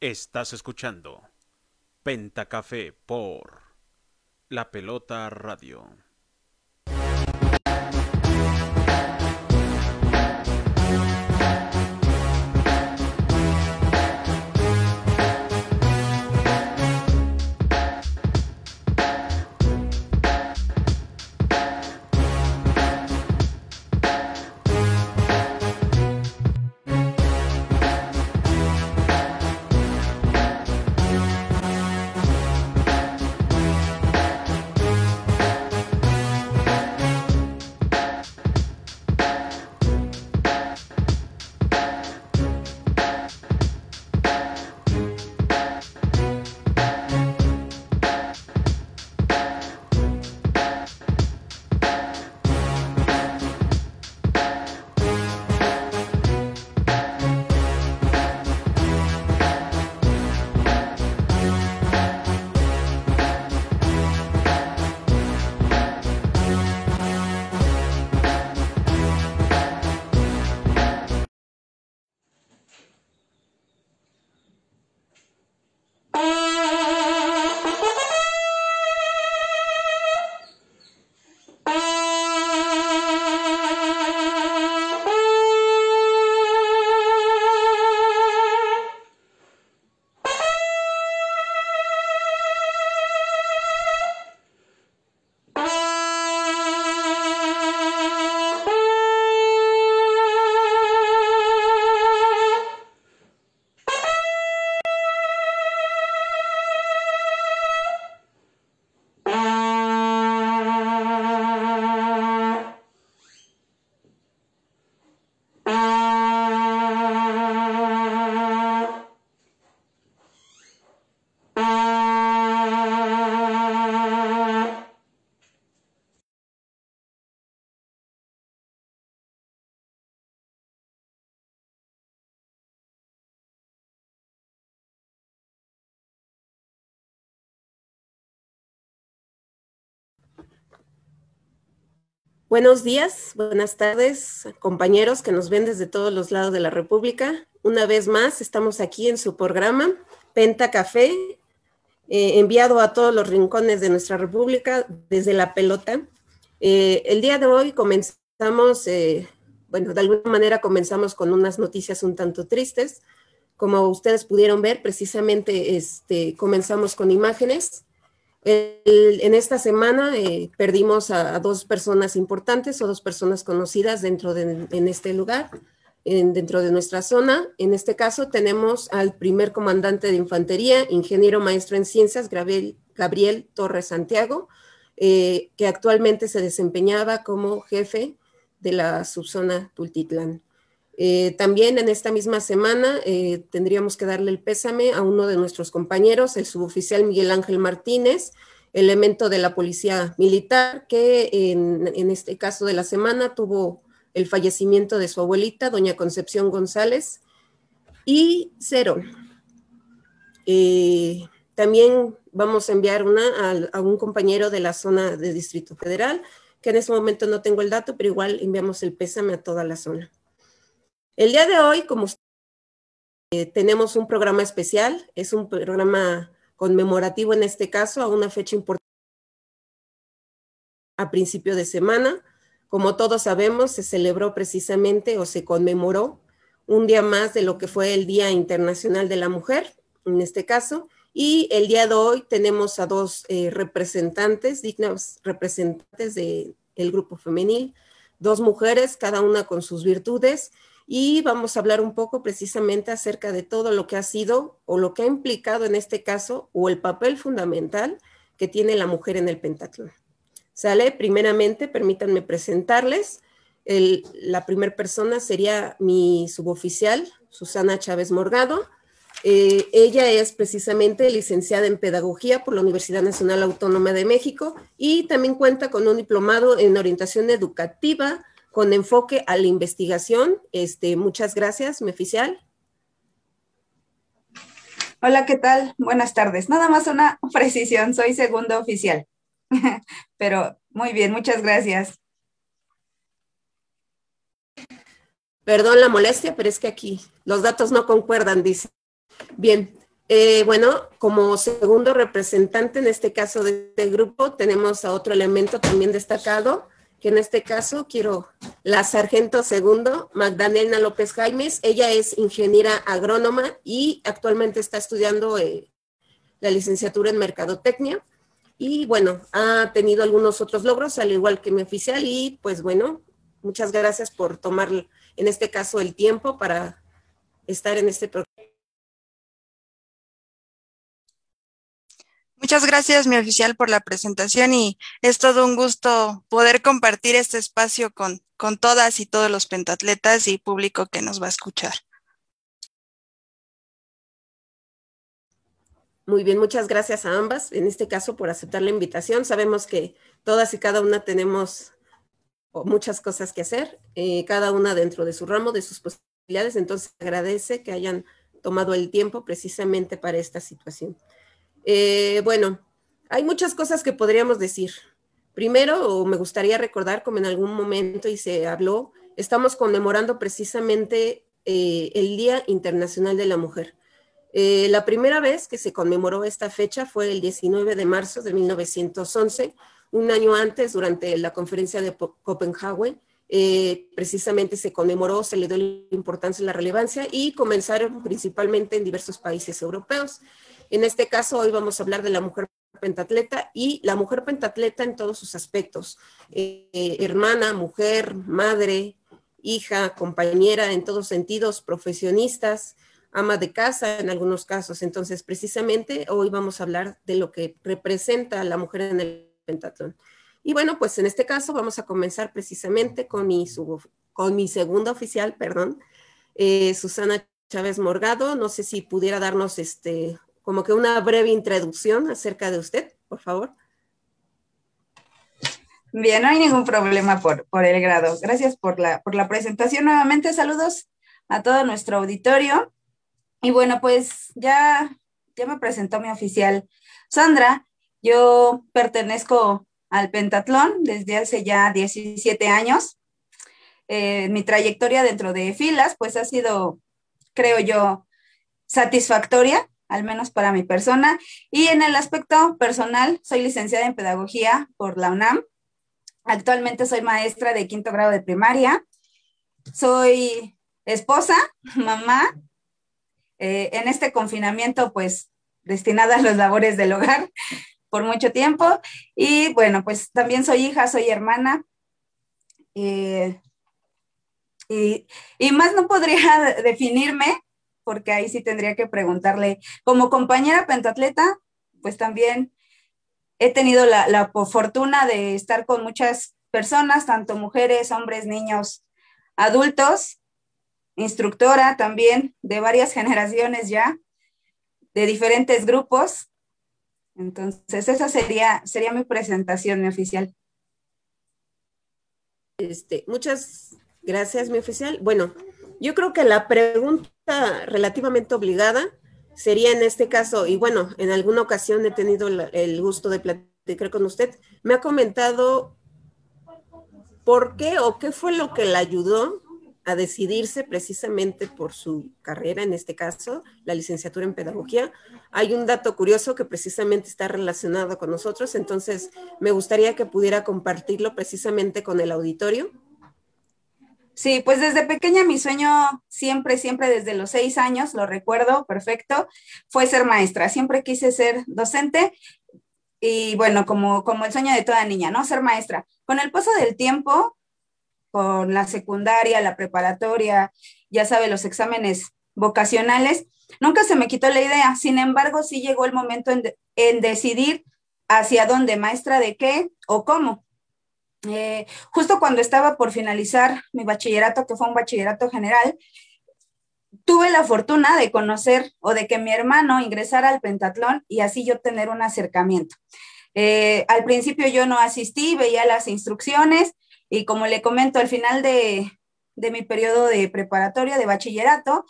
Estás escuchando Pentacafé por La Pelota Radio. Buenos días, buenas tardes, compañeros que nos ven desde todos los lados de la República. Una vez más, estamos aquí en su programa Penta Café, eh, enviado a todos los rincones de nuestra República desde la pelota. Eh, el día de hoy comenzamos, eh, bueno, de alguna manera comenzamos con unas noticias un tanto tristes. Como ustedes pudieron ver, precisamente este, comenzamos con imágenes en esta semana eh, perdimos a, dos personas importantes o dos personas conocidas dentro de en este lugar, dentro de nuestra zona. En este caso tenemos al primer comandante de infantería, ingeniero maestro en ciencias, Gabriel, Torres Santiago, eh, que actualmente se desempeñaba como jefe de la subzona Tultitlán. Eh, también en esta misma semana eh, tendríamos que darle el pésame a uno de nuestros compañeros, el suboficial Miguel Ángel Martínez, elemento de la Policía Militar, que en, este caso de la semana tuvo el fallecimiento de su abuelita, doña Concepción González, y cero. Eh, también vamos a enviar una a, a, un compañero de la zona de Distrito Federal, que en este momento no tengo el dato, pero igual enviamos el pésame a toda la zona. El día de hoy, como eh, tenemos un programa especial, es un programa conmemorativo en este caso, a una fecha importante a principio de semana. Como todos sabemos, se celebró precisamente o se conmemoró un día más de lo que fue el Día Internacional de la Mujer, en este caso, y el día de hoy tenemos a dos eh, representantes, dignas representantes del grupo femenil, dos mujeres, cada una con sus virtudes, y vamos a hablar un poco precisamente acerca de todo lo que ha sido o lo que ha implicado en este caso o el papel fundamental que tiene la mujer en el pentatlón. Sale, primeramente, permítanme presentarles. la primera persona sería mi suboficial, Susana Chávez Morgado. Eh, ella es precisamente licenciada en Pedagogía por la Universidad Nacional Autónoma de México y también cuenta con un diplomado en orientación educativa con enfoque a la investigación. Este, muchas gracias, mi oficial. Hola, ¿qué tal? Buenas tardes. Nada más una precisión, soy segundo oficial. Pero muy bien, muchas gracias. Perdón la molestia, pero es que aquí los datos no concuerdan, dice. Bien, Eh, bueno, como segundo representante en este caso de este grupo, tenemos a otro elemento también destacado, que en este caso quiero la sargento segundo, Magdalena López Jaimes. Ella es ingeniera agrónoma y actualmente está estudiando eh, la licenciatura en mercadotecnia. Y bueno, ha tenido algunos otros logros, al igual que mi oficial, y pues bueno, muchas gracias por tomar en este caso el tiempo para estar en este programa. Muchas gracias, mi oficial, por la presentación y es todo un gusto poder compartir este espacio con, con todas y todos los pentatletas y público que nos va a escuchar. Muy bien, muchas gracias a ambas, en este caso por aceptar la invitación. Sabemos que todas y cada una tenemos muchas cosas que hacer, eh, cada una dentro de su ramo, de sus posibilidades, entonces agradece que hayan tomado el tiempo precisamente para esta situación. Eh, bueno, hay muchas cosas que podríamos decir. Primero, me gustaría recordar, como en algún momento y se habló, estamos conmemorando precisamente eh, el Día Internacional de la Mujer. Eh, la primera vez que se conmemoró esta fecha fue el 19 de marzo de 1911, un año antes, durante la conferencia de Copenhague, precisamente se conmemoró, se le dio la importancia y la relevancia y comenzaron principalmente en diversos países europeos. En este caso, hoy vamos a hablar de la mujer pentatleta y la mujer pentatleta en todos sus aspectos, eh, hermana, mujer, madre, hija, compañera, en todos sentidos, profesionistas, ama de casa en algunos casos. Entonces, precisamente hoy vamos a hablar de lo que representa a la mujer en el pentatlón. Y bueno, pues en este caso vamos a comenzar precisamente con mi, con mi segunda oficial, perdón, eh, Susana Chávez Morgado. No sé si pudiera darnos este, como que una breve introducción acerca de usted, por favor. Bien, no hay ningún problema por, por el grado. Gracias por la, por la presentación nuevamente. Saludos a todo nuestro auditorio. Y bueno, pues ya, ya me presentó mi oficial Sandra. Yo pertenezco al pentatlón desde hace ya 17 años. Eh, mi trayectoria dentro de filas, pues ha sido, creo yo, satisfactoria al menos para mi persona. Y en el aspecto personal, soy licenciada en Pedagogía por la UNAM. Actualmente soy maestra de quinto grado de primaria. Soy esposa, mamá. Eh, en este confinamiento, pues, destinada a las labores del hogar por mucho tiempo. Y bueno, pues también soy hija, soy hermana. Eh, y, y, más no podría definirme porque ahí sí tendría que preguntarle, como compañera pentatleta, pues también he tenido la, fortuna de estar con muchas personas, tanto mujeres, hombres, niños, adultos, instructora también de varias generaciones ya, de diferentes grupos. Entonces, esa sería, sería mi presentación, mi oficial. Este, muchas gracias, mi oficial. Bueno, yo creo que la pregunta relativamente obligada sería en este caso, y bueno, en alguna ocasión he tenido el gusto de platicar con usted, me ha comentado por qué o qué fue lo que le ayudó a decidirse precisamente por su carrera, en este caso, la licenciatura en pedagogía. Hay un dato curioso que precisamente está relacionado con nosotros, entonces me gustaría que pudiera compartirlo precisamente con el auditorio. Sí, pues desde pequeña mi sueño siempre, siempre desde los seis años, lo recuerdo perfecto, fue ser maestra. Siempre quise ser docente y bueno, como, como el sueño de toda niña, ¿no? Ser maestra. Con el paso del tiempo, con la secundaria, la preparatoria, ya sabe, los exámenes vocacionales, nunca se me quitó la idea. Sin embargo, sí llegó el momento en, en decidir hacia dónde, maestra de qué o cómo. Eh, justo cuando estaba por finalizar mi bachillerato, que fue un bachillerato general, tuve la fortuna de conocer o de que mi hermano ingresara al pentatlón y así yo tener un acercamiento. Eh, al principio yo no asistí, veía las instrucciones y como le comento, al final de, de mi periodo de preparatoria, de bachillerato,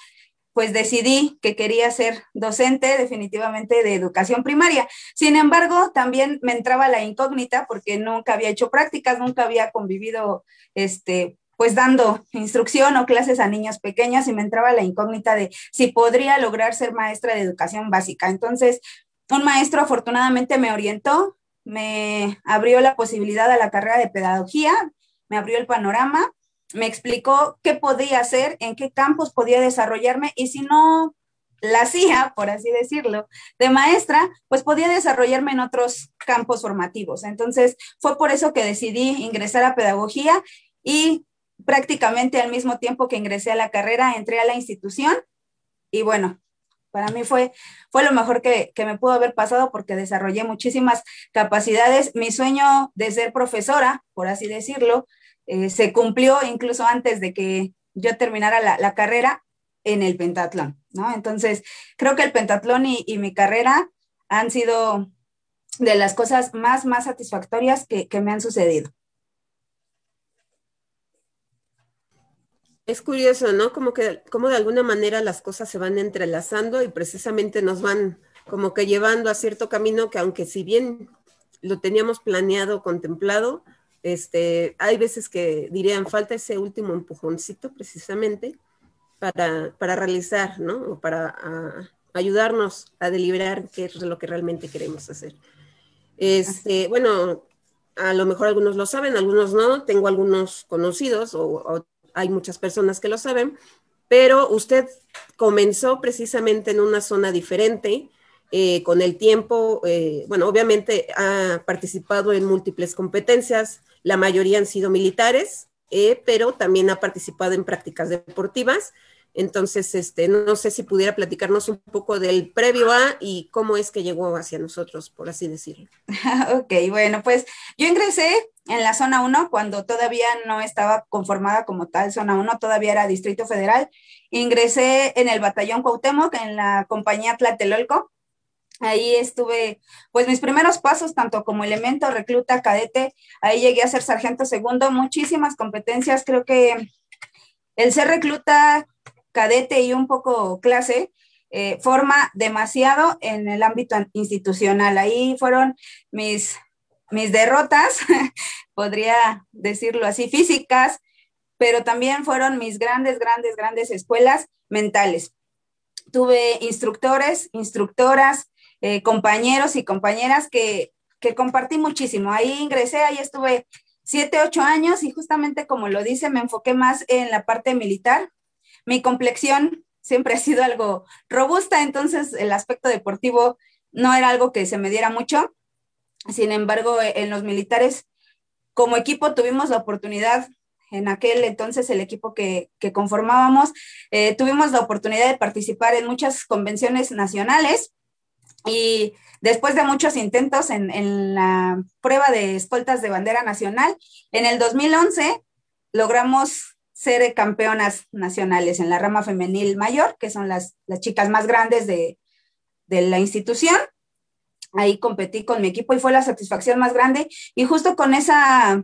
pues decidí que quería ser docente definitivamente de educación primaria. Sin embargo, también me entraba la incógnita porque nunca había hecho prácticas, nunca había convivido este, pues dando instrucción o clases a niños pequeños y me entraba la incógnita de si podría lograr ser maestra de educación básica. Entonces, un maestro afortunadamente me orientó, me abrió la posibilidad a la carrera de pedagogía, me abrió el panorama, me explicó qué podía hacer, en qué campos podía desarrollarme y si no la hacía, por así decirlo, de maestra, pues podía desarrollarme en otros campos formativos. Entonces, fue por eso que decidí ingresar a pedagogía y prácticamente al mismo tiempo que ingresé a la carrera, entré a la institución y bueno, para mí fue, fue lo mejor que, me pudo haber pasado porque desarrollé muchísimas capacidades. Mi sueño de ser profesora, por así decirlo, eh, se cumplió incluso antes de que yo terminara la, carrera en el pentatlón, ¿no? Entonces, creo que el pentatlón y, mi carrera han sido de las cosas más, más satisfactorias que me han sucedido. Es curioso, ¿no? Como que, como de alguna manera las cosas se van entrelazando y precisamente nos van como que llevando a cierto camino que aunque si bien lo teníamos planeado, contemplado, este, hay veces que dirían falta ese último empujoncito precisamente para, para realizar, ¿no? O para ayudarnos a deliberar qué es lo que realmente queremos hacer. Este, bueno, a lo mejor algunos lo saben, algunos no. Tengo algunos conocidos o, o hay muchas personas que lo saben, pero usted comenzó precisamente en una zona diferente. Eh, con el tiempo, eh, bueno, obviamente ha participado en múltiples competencias, la mayoría han sido militares, eh, pero también ha participado en prácticas deportivas entonces, este, no sé si pudiera platicarnos un poco del previo a y cómo es que llegó hacia nosotros, por así decirlo. ok, bueno, pues yo ingresé en la zona 1 cuando todavía no estaba conformada como tal zona 1, todavía era Distrito Federal. Ingresé en el batallón Cuauhtémoc, en la compañía Tlatelolco. Ahí estuve, pues mis primeros pasos, tanto como elemento, recluta, cadete, ahí llegué a ser sargento segundo, muchísimas competencias, creo que el ser recluta cadete y un poco clase, eh, forma demasiado en el ámbito institucional. Ahí fueron mis, mis derrotas, podría decirlo así, físicas, pero también fueron mis grandes, grandes, grandes escuelas mentales. Tuve instructores, instructoras, eh, compañeros y compañeras que, que compartí muchísimo. Ahí ingresé, ahí estuve siete, ocho años y justamente como lo dice, me enfoqué más en la parte militar, mi complexión siempre ha sido algo robusta, entonces el aspecto deportivo no era algo que se me diera mucho. Sin embargo, en los militares, como equipo, tuvimos la oportunidad, en aquel entonces el equipo que, conformábamos, eh, tuvimos la oportunidad de participar en muchas convenciones nacionales y después de muchos intentos en, en la prueba de escoltas de bandera nacional, en el 2011 logramos ser campeonas nacionales en la rama femenil mayor, que son las, las chicas más grandes de, de la institución. Ahí competí con mi equipo y fue la satisfacción más grande. Y justo con esa,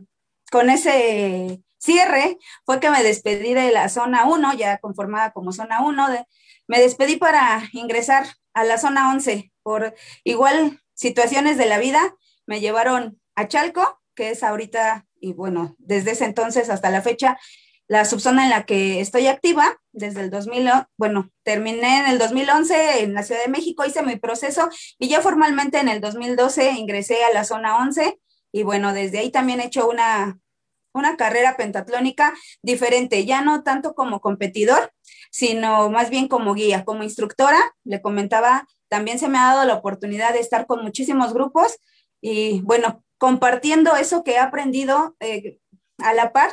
con ese cierre fue que me despedí de la zona 1, ya conformada como zona 1. me despedí para ingresar a la zona 11 por igual situaciones de la vida. Me llevaron a Chalco, que es ahorita, y bueno, desde ese entonces hasta la fecha, la subzona en la que estoy activa desde el 2000, bueno, terminé en el 2011 en la Ciudad de México, hice mi proceso y ya formalmente en el 2012 ingresé a la zona 11 y bueno, desde ahí también he hecho una, una carrera pentatlónica diferente, ya no tanto como competidor, sino más bien como guía, como instructora, le comentaba, también se me ha dado la oportunidad de estar con muchísimos grupos y bueno, compartiendo eso que he aprendido, eh, a la par,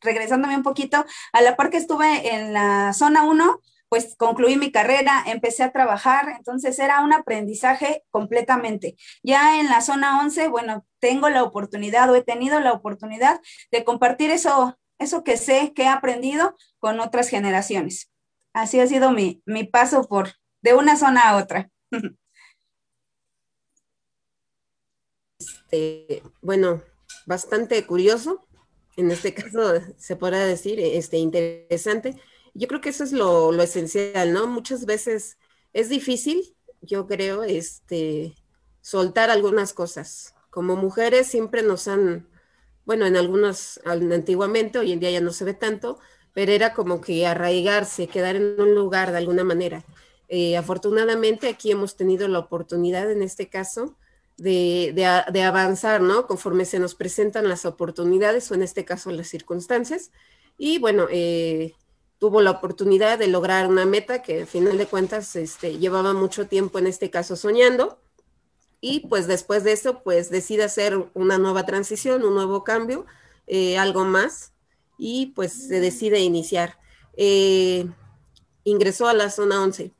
regresándome un poquito, a la par que estuve en la zona 1, pues concluí mi carrera, empecé a trabajar, entonces era un aprendizaje completamente. Ya en la zona 11, bueno, tengo la oportunidad o he tenido la oportunidad de compartir eso, eso que sé, que he aprendido con otras generaciones. Así ha sido mi, mi paso por de una zona a otra. Este, bueno, bastante curioso en este caso se podrá decir, este, interesante. Yo creo que eso es lo, esencial, ¿no? Muchas veces es difícil, yo creo, este, soltar algunas cosas. Como mujeres siempre nos han bueno, en algunos antiguamente, hoy en día ya no se ve tanto, pero era como que arraigarse, quedar en un lugar de alguna manera. Eh, afortunadamente aquí hemos tenido la oportunidad en este caso de, de, avanzar, ¿no? Conforme se nos presentan las oportunidades o en este caso las circunstancias. Y bueno, eh, tuvo la oportunidad de lograr una meta que al final de cuentas este, llevaba mucho tiempo en este caso soñando. Y pues después de eso, pues decide hacer una nueva transición, un nuevo cambio, eh, algo más, y pues se decide iniciar. Eh, ingresó a la zona 11.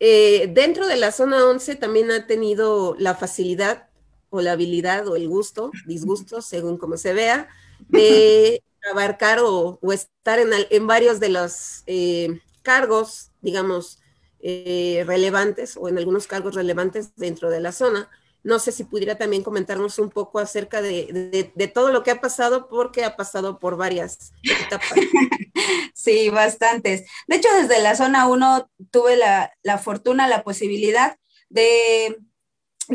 Eh, dentro de la zona 11 también ha tenido la facilidad o la habilidad o el gusto, disgusto, según como se vea, de abarcar o, estar en, varios de los eh, cargos, digamos, eh, relevantes o en algunos cargos relevantes dentro de la zona. No sé si pudiera también comentarnos un poco acerca de, todo lo que ha pasado, porque ha pasado por varias etapas. Sí, bastantes. De hecho, desde la zona 1 tuve la, fortuna, la posibilidad de,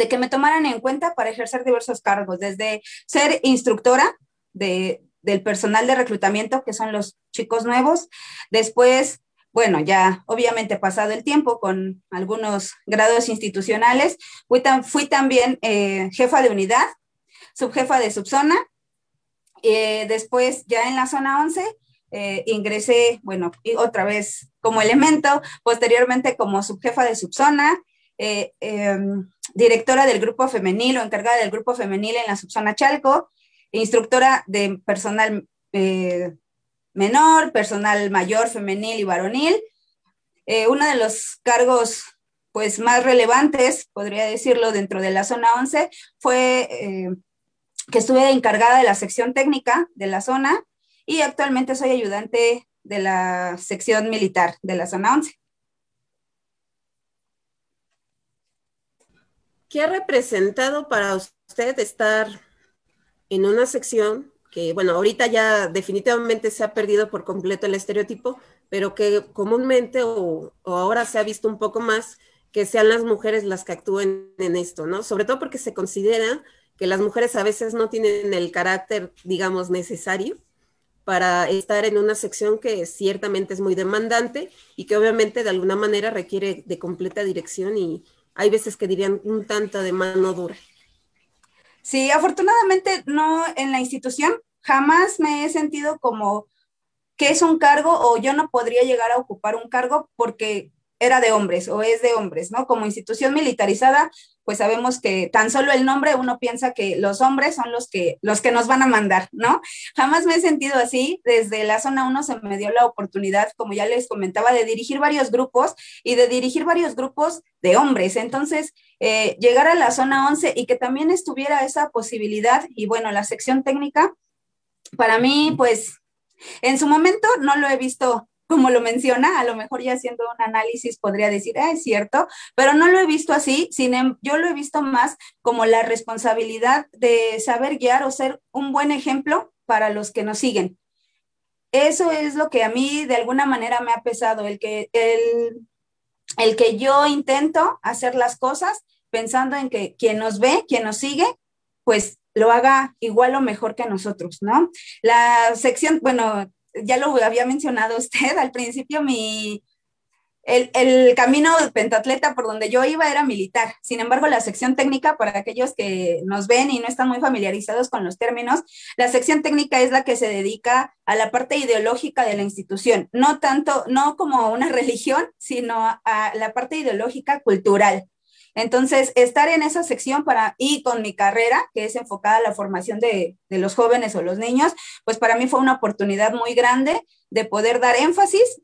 que me tomaran en cuenta para ejercer diversos cargos, desde ser instructora de, del personal de reclutamiento, que son los chicos nuevos. Después, bueno, ya obviamente pasado el tiempo con algunos grados institucionales, fui, también eh, jefa de unidad, subjefa de subzona. Eh, después, ya en la zona 11, eh, ingresé, bueno, y otra vez como elemento, posteriormente como subjefa de subzona, em, directora del grupo femenil o encargada del grupo femenil en la subzona Chalco, instructora de personal eh, menor, personal mayor, femenil y varonil. Eh, uno de los cargos pues más relevantes, podría decirlo, dentro de la zona 11 fue eh, que estuve encargada de la sección técnica de la zona y actualmente soy ayudante de la sección militar de la zona 11. ¿Qué ha representado para usted estar en una sección que, bueno, ahorita ya definitivamente se ha perdido por completo el estereotipo, pero que comúnmente o, ahora se ha visto un poco más que sean las mujeres las que actúen en esto, ¿no? Sobre todo porque se considera que las mujeres a veces no tienen el carácter, digamos, necesario para estar en una sección que ciertamente es muy demandante y que obviamente de alguna manera requiere de completa dirección y hay veces que dirían un tanto de mano dura. Sí, afortunadamente no en la institución, jamás me he sentido como que es un cargo o yo no podría llegar a ocupar un cargo porque era de hombres o es de hombres, ¿no? Como institución militarizada, pues sabemos que tan solo el nombre uno piensa que los hombres son los que, los que nos van a mandar, ¿no? Jamás me he sentido así. Desde la zona 1 se me dio la oportunidad, como ya les comentaba, de dirigir varios grupos y de dirigir varios grupos de hombres. Entonces, eh, llegar a la zona 11 y que también estuviera esa posibilidad y bueno, la sección técnica, para mí, pues, en su momento no lo he visto como lo menciona, a lo mejor ya haciendo un análisis podría decir, ah, es cierto, pero no lo he visto así, sin, em, yo lo he visto más como la responsabilidad de saber guiar o ser un buen ejemplo para los que nos siguen. Eso es lo que a mí de alguna manera me ha pesado, el que, el, el que yo intento hacer las cosas pensando en que quien nos ve, quien nos sigue, pues lo haga igual o mejor que nosotros, ¿no? La sección, bueno, ya lo había mencionado usted al principio, mi, el, el, camino pentatleta por donde yo iba era militar. Sin embargo, la sección técnica, para aquellos que nos ven y no están muy familiarizados con los términos, la sección técnica es la que se dedica a la parte ideológica de la institución, no tanto, no como una religión, sino a la parte ideológica cultural. Entonces, estar en esa sección para, y con mi carrera, que es enfocada a la formación de, los jóvenes o los niños, pues para mí fue una oportunidad muy grande de poder dar énfasis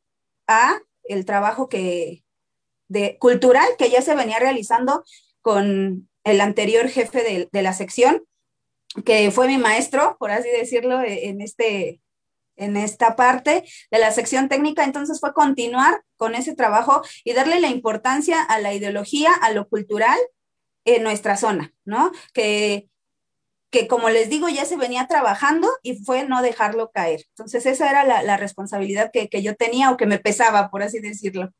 a el trabajo que, de, cultural que ya se venía realizando con el anterior jefe de, de la sección, que fue mi maestro, por así decirlo, en este, en esta parte de la sección técnica, entonces fue continuar con ese trabajo y darle la importancia a la ideología, a lo cultural en nuestra zona, ¿no? Que, que como les digo, ya se venía trabajando y fue no dejarlo caer. Entonces esa era la, responsabilidad que, que yo tenía o que me pesaba, por así decirlo.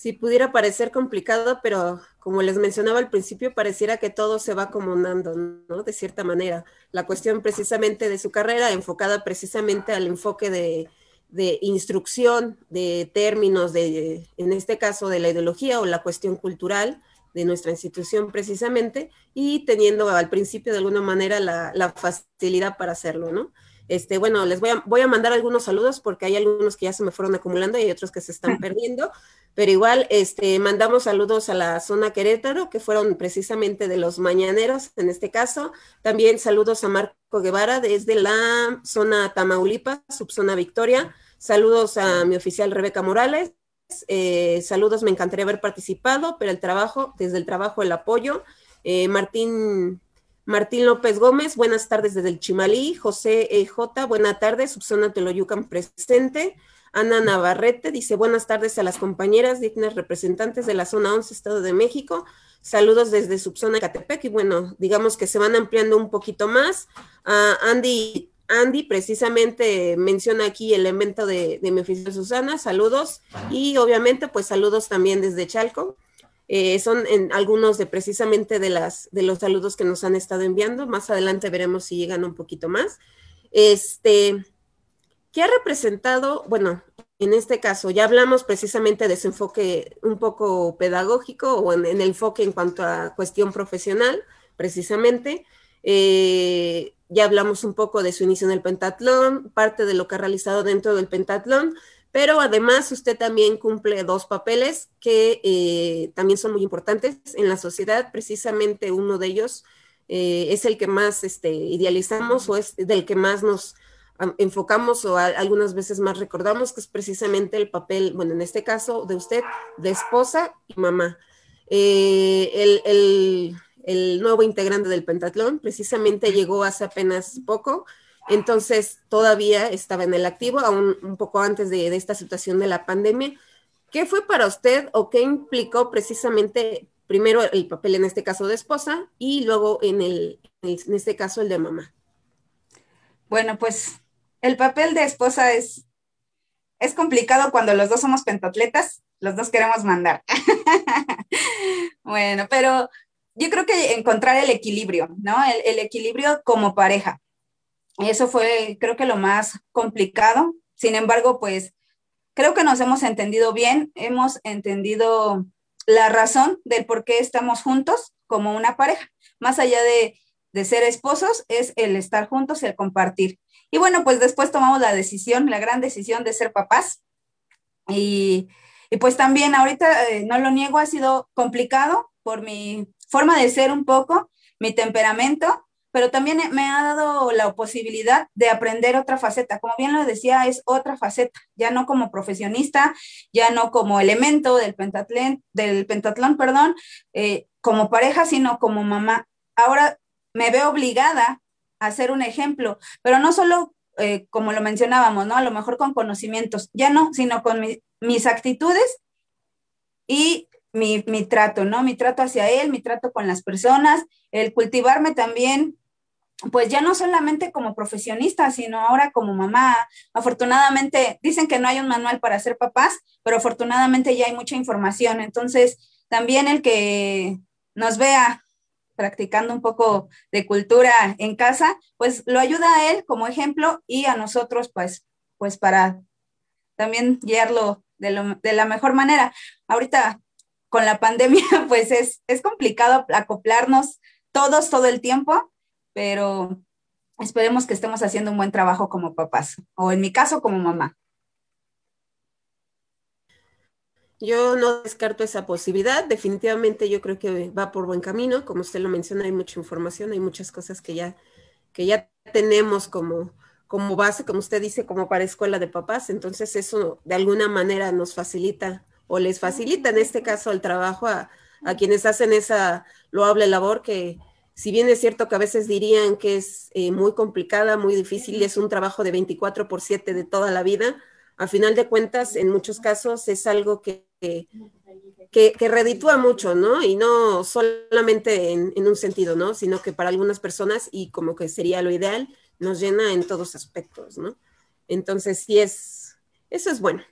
Sí, pudiera parecer complicado, pero como les mencionaba al principio, pareciera que todo se va acomodando, ¿no? De cierta manera. La cuestión precisamente de su carrera, enfocada precisamente al enfoque de, de instrucción, de términos, de, en este caso, de la ideología o la cuestión cultural de nuestra institución precisamente, y teniendo al principio de alguna manera la, la facilidad para hacerlo, ¿no? Este, bueno, les voy a, voy a mandar algunos saludos porque hay algunos que ya se me fueron acumulando y hay otros que se están perdiendo, pero igual este, mandamos saludos a la zona Querétaro, que fueron precisamente de los mañaneros en este caso. También saludos a Marco Guevara desde la zona Tamaulipas, subzona Victoria. Saludos a mi oficial Rebeca Morales. Eh, saludos, me encantaría haber participado, pero el trabajo, desde el trabajo, el apoyo. Eh, Martín Martín López Gómez, buenas tardes desde el Chimalí. José E. J, buenas tardes, subzona Teloyucan presente. Ana Navarrete dice buenas tardes a las compañeras dignas representantes de la zona 11, Estado de México. Saludos desde subzona Catepec y bueno, digamos que se van ampliando un poquito más. Andy, Andy precisamente menciona aquí el evento de, de mi oficial Susana, saludos y obviamente pues saludos también desde Chalco. Eh, son en algunos de precisamente de, las, de los saludos que nos han estado enviando. Más adelante veremos si llegan un poquito más. Este, ¿qué ha representado? Bueno, en este caso ya hablamos precisamente de ese enfoque un poco pedagógico o en, el enfoque en cuanto a cuestión profesional, precisamente. Eh, ya hablamos un poco de su inicio en el pentatlón, parte de lo que ha realizado dentro del pentatlón, pero además usted también cumple dos papeles que eh, también son muy importantes en la sociedad. Precisamente uno de ellos eh, es el que más este, idealizamos o es del que más nos enfocamos o algunas veces más recordamos, que es precisamente el papel, bueno, en este caso de usted, de esposa y mamá. Eh, el, el nuevo integrante del pentatlón precisamente llegó hace apenas poco entonces, todavía estaba en el activo, aún un poco antes de, esta situación de la pandemia. ¿Qué fue para usted o qué implicó precisamente primero el papel en este caso de esposa y luego en, el, en este caso el de mamá? Bueno, pues el papel de esposa es, es complicado cuando los dos somos pentatletas, los dos queremos mandar. bueno, pero yo creo que encontrar el equilibrio, ¿no? el equilibrio como pareja. Eso fue, creo que lo más complicado. Sin embargo, pues creo que nos hemos entendido bien, hemos entendido la razón del por qué estamos juntos como una pareja. Más allá de, ser esposos, es el estar juntos el compartir. Y bueno, pues después tomamos la decisión, la gran decisión de ser papás. Y, pues también ahorita, eh, no lo niego, ha sido complicado por mi forma de ser un poco, mi temperamento, pero también me ha dado la posibilidad de aprender otra faceta. Como bien lo decía, es otra faceta, ya no como profesionista, ya no como elemento del pentatlón, del pentatlón, perdón, eh, como pareja, sino como mamá. Ahora me veo obligada a ser un ejemplo, pero no solo eh, como lo mencionábamos, ¿no? A lo mejor con conocimientos, ya no, sino con mis actitudes y mi, mi, trato, ¿no? Mi trato hacia él, mi trato con las personas, el cultivarme también pues ya no solamente como profesionista, sino ahora como mamá. Afortunadamente, dicen que no hay un manual para ser papás, pero afortunadamente ya hay mucha información. Entonces, también el que nos vea practicando un poco de cultura en casa, pues lo ayuda a él como ejemplo y a nosotros, pues, pues para también guiarlo de, la mejor manera. Ahorita con la pandemia, pues es, es complicado acoplarnos todos todo el tiempo, pero esperemos que estemos haciendo un buen trabajo como papás, o en mi caso como mamá. Yo no descarto esa posibilidad, definitivamente yo creo que va por buen camino, como usted lo menciona, hay mucha información, hay muchas cosas que ya, que ya tenemos como, como base, como usted dice, como para escuela de papás, entonces eso de alguna manera nos facilita o les facilita en este caso el trabajo a, quienes hacen esa loable labor que, si bien es cierto que a veces dirían que es eh, muy complicada, muy difícil y es un trabajo de 24 por 7 de toda la vida, a final de cuentas, en muchos casos es algo que, que, reditúa mucho, ¿no? Y no solamente en, en, un sentido, ¿no? Sino que para algunas personas, y como que sería lo ideal, nos llena en todos aspectos, ¿no? Entonces, sí es, eso es bueno.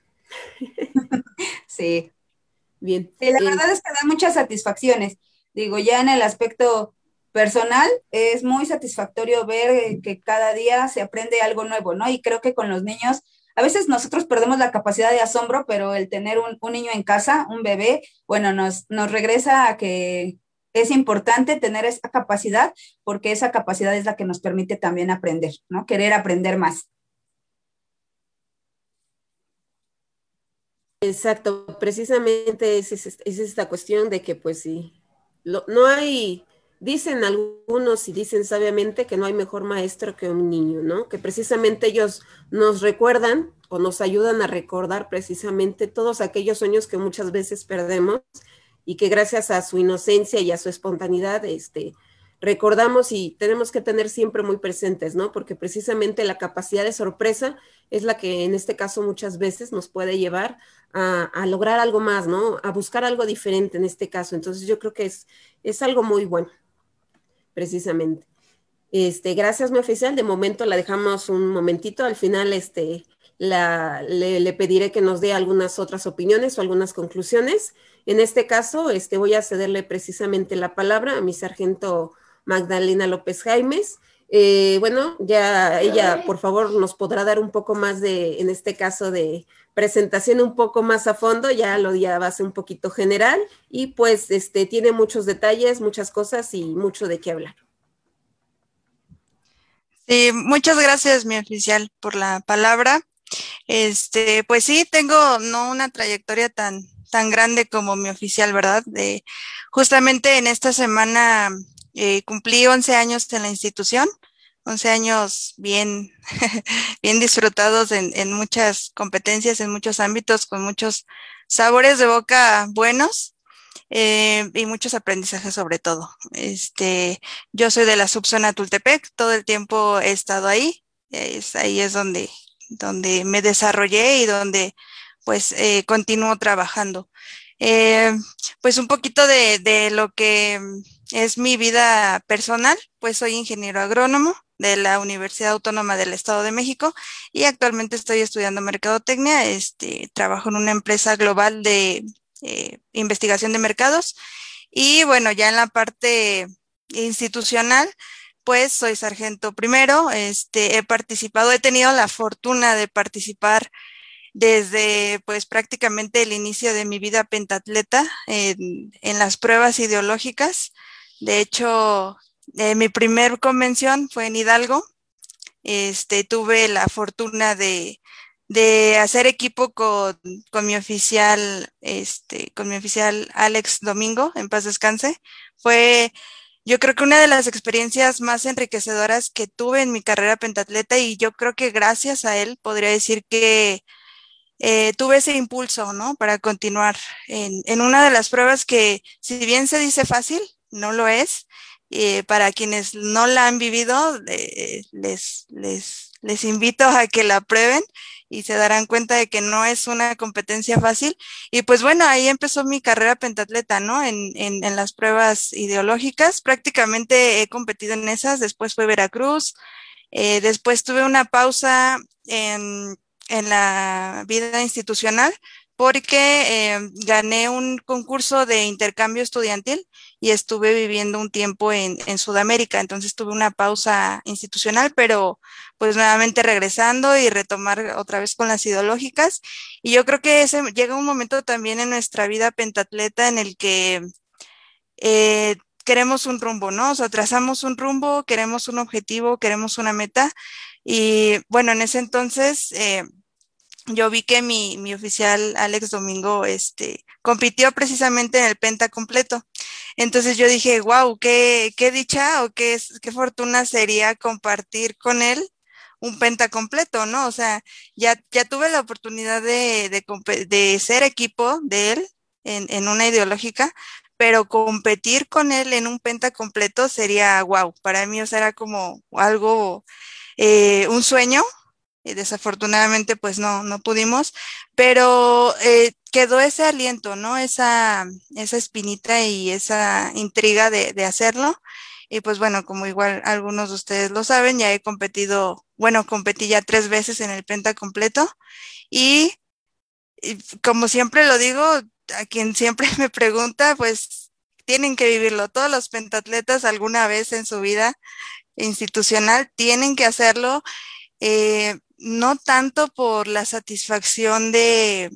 Sí, Bien. Sí, la verdad es que da muchas satisfacciones. Digo, ya en el aspecto personal es muy satisfactorio ver que cada día se aprende algo nuevo, ¿no? Y creo que con los niños, a veces nosotros perdemos la capacidad de asombro, pero el tener un, niño en casa, un bebé, bueno, nos, nos regresa a que es importante tener esa capacidad porque esa capacidad es la que nos permite también aprender, ¿no? Querer aprender más. Exacto, precisamente es, esta cuestión de que pues sí, no hay, dicen algunos y dicen sabiamente que no hay mejor maestro que un niño, ¿no? Que precisamente ellos nos recuerdan o nos ayudan a recordar precisamente todos aquellos sueños que muchas veces perdemos y que gracias a su inocencia y a su espontaneidad, este, recordamos y tenemos que tener siempre muy presentes, ¿no? Porque precisamente la capacidad de sorpresa es la que en este caso muchas veces nos puede llevar a, lograr algo más, ¿no? A buscar algo diferente en este caso. Entonces yo creo que es, es algo muy bueno, precisamente. Este, gracias, mi oficial. De momento la dejamos un momentito. Al final, este, la, le, pediré que nos dé algunas otras opiniones o algunas conclusiones. En este caso, este, voy a cederle precisamente la palabra a mi sargento Magdalena López Jaimes. Eh, bueno, ya ella, por favor, nos podrá dar un poco más de, en este caso, de presentación un poco más a fondo, ya lo ya va a ser un poquito general y pues este tiene muchos detalles, muchas cosas y mucho de qué hablar. Sí, muchas gracias, mi oficial, por la palabra. Este, pues sí, tengo no una trayectoria tan, tan grande como mi oficial, ¿verdad? De, justamente en esta semana eh, cumplí 11 años en la institución, 11 años bien, bien disfrutados en, muchas competencias, en muchos ámbitos, con muchos sabores de boca buenos. Eh, y muchos aprendizajes sobre todo. Este, yo soy de la subzona Tultepec, todo el tiempo he estado ahí, es, ahí es donde, donde me desarrollé y donde pues eh, continúo trabajando. pues un poquito de, de, lo que es mi vida personal, pues soy ingeniero agrónomo de la Universidad Autónoma del Estado de México y actualmente estoy estudiando mercadotecnia. Este, trabajo en una empresa global de eh, investigación de mercados y bueno, ya en la parte institucional, pues soy sargento primero. Este, he participado, he tenido la fortuna de participar desde pues prácticamente el inicio de mi vida pentatleta en, en las pruebas ideológicas de hecho, eh, mi primer convención fue en Hidalgo. Este, tuve la fortuna de, hacer equipo con, mi oficial, este, con mi oficial Alex Domingo, en paz descanse. Fue, yo creo que una de las experiencias más enriquecedoras que tuve en mi carrera pentatleta y yo creo que gracias a él podría decir que eh, tuve ese impulso, ¿no? Para continuar en, en, una de las pruebas que, si bien se dice fácil, no lo es. Eh, para quienes no la han vivido, les, les, les invito a que la prueben y se darán cuenta de que no es una competencia fácil. Y pues bueno, ahí empezó mi carrera pentatleta, ¿no? En, en, en, las pruebas ideológicas. Prácticamente he competido en esas, después fue Veracruz, eh, después tuve una pausa en, en, la vida institucional porque eh, gané un concurso de intercambio estudiantil y estuve viviendo un tiempo en, Sudamérica, entonces tuve una pausa institucional, pero pues nuevamente regresando y retomar otra vez con las ideológicas. Y yo creo que ese, llega un momento también en nuestra vida pentatleta en el que eh, queremos un rumbo, ¿no? O sea, trazamos un rumbo, queremos un objetivo, queremos una meta. Y bueno, en ese entonces... Eh, yo vi que mi, mi, oficial Alex Domingo este, compitió precisamente en el penta completo. Entonces yo dije, wow, qué, qué dicha o qué, qué fortuna sería compartir con él un penta completo, ¿no? O sea, ya, ya tuve la oportunidad de, de, ser equipo de él en, en, una ideológica, pero competir con él en un penta completo sería wow. Para mí, o sea, era como algo, eh, un sueño y desafortunadamente pues no, no pudimos, pero eh, quedó ese aliento, ¿no? Esa, esa espinita y esa intriga de, de, hacerlo. Y pues bueno, como igual algunos de ustedes lo saben, ya he competido, bueno, competí ya tres veces en el penta completo y, y como siempre lo digo, a quien siempre me pregunta, pues tienen que vivirlo. Todos los pentatletas alguna vez en su vida institucional tienen que hacerlo. Eh, no tanto por la satisfacción de,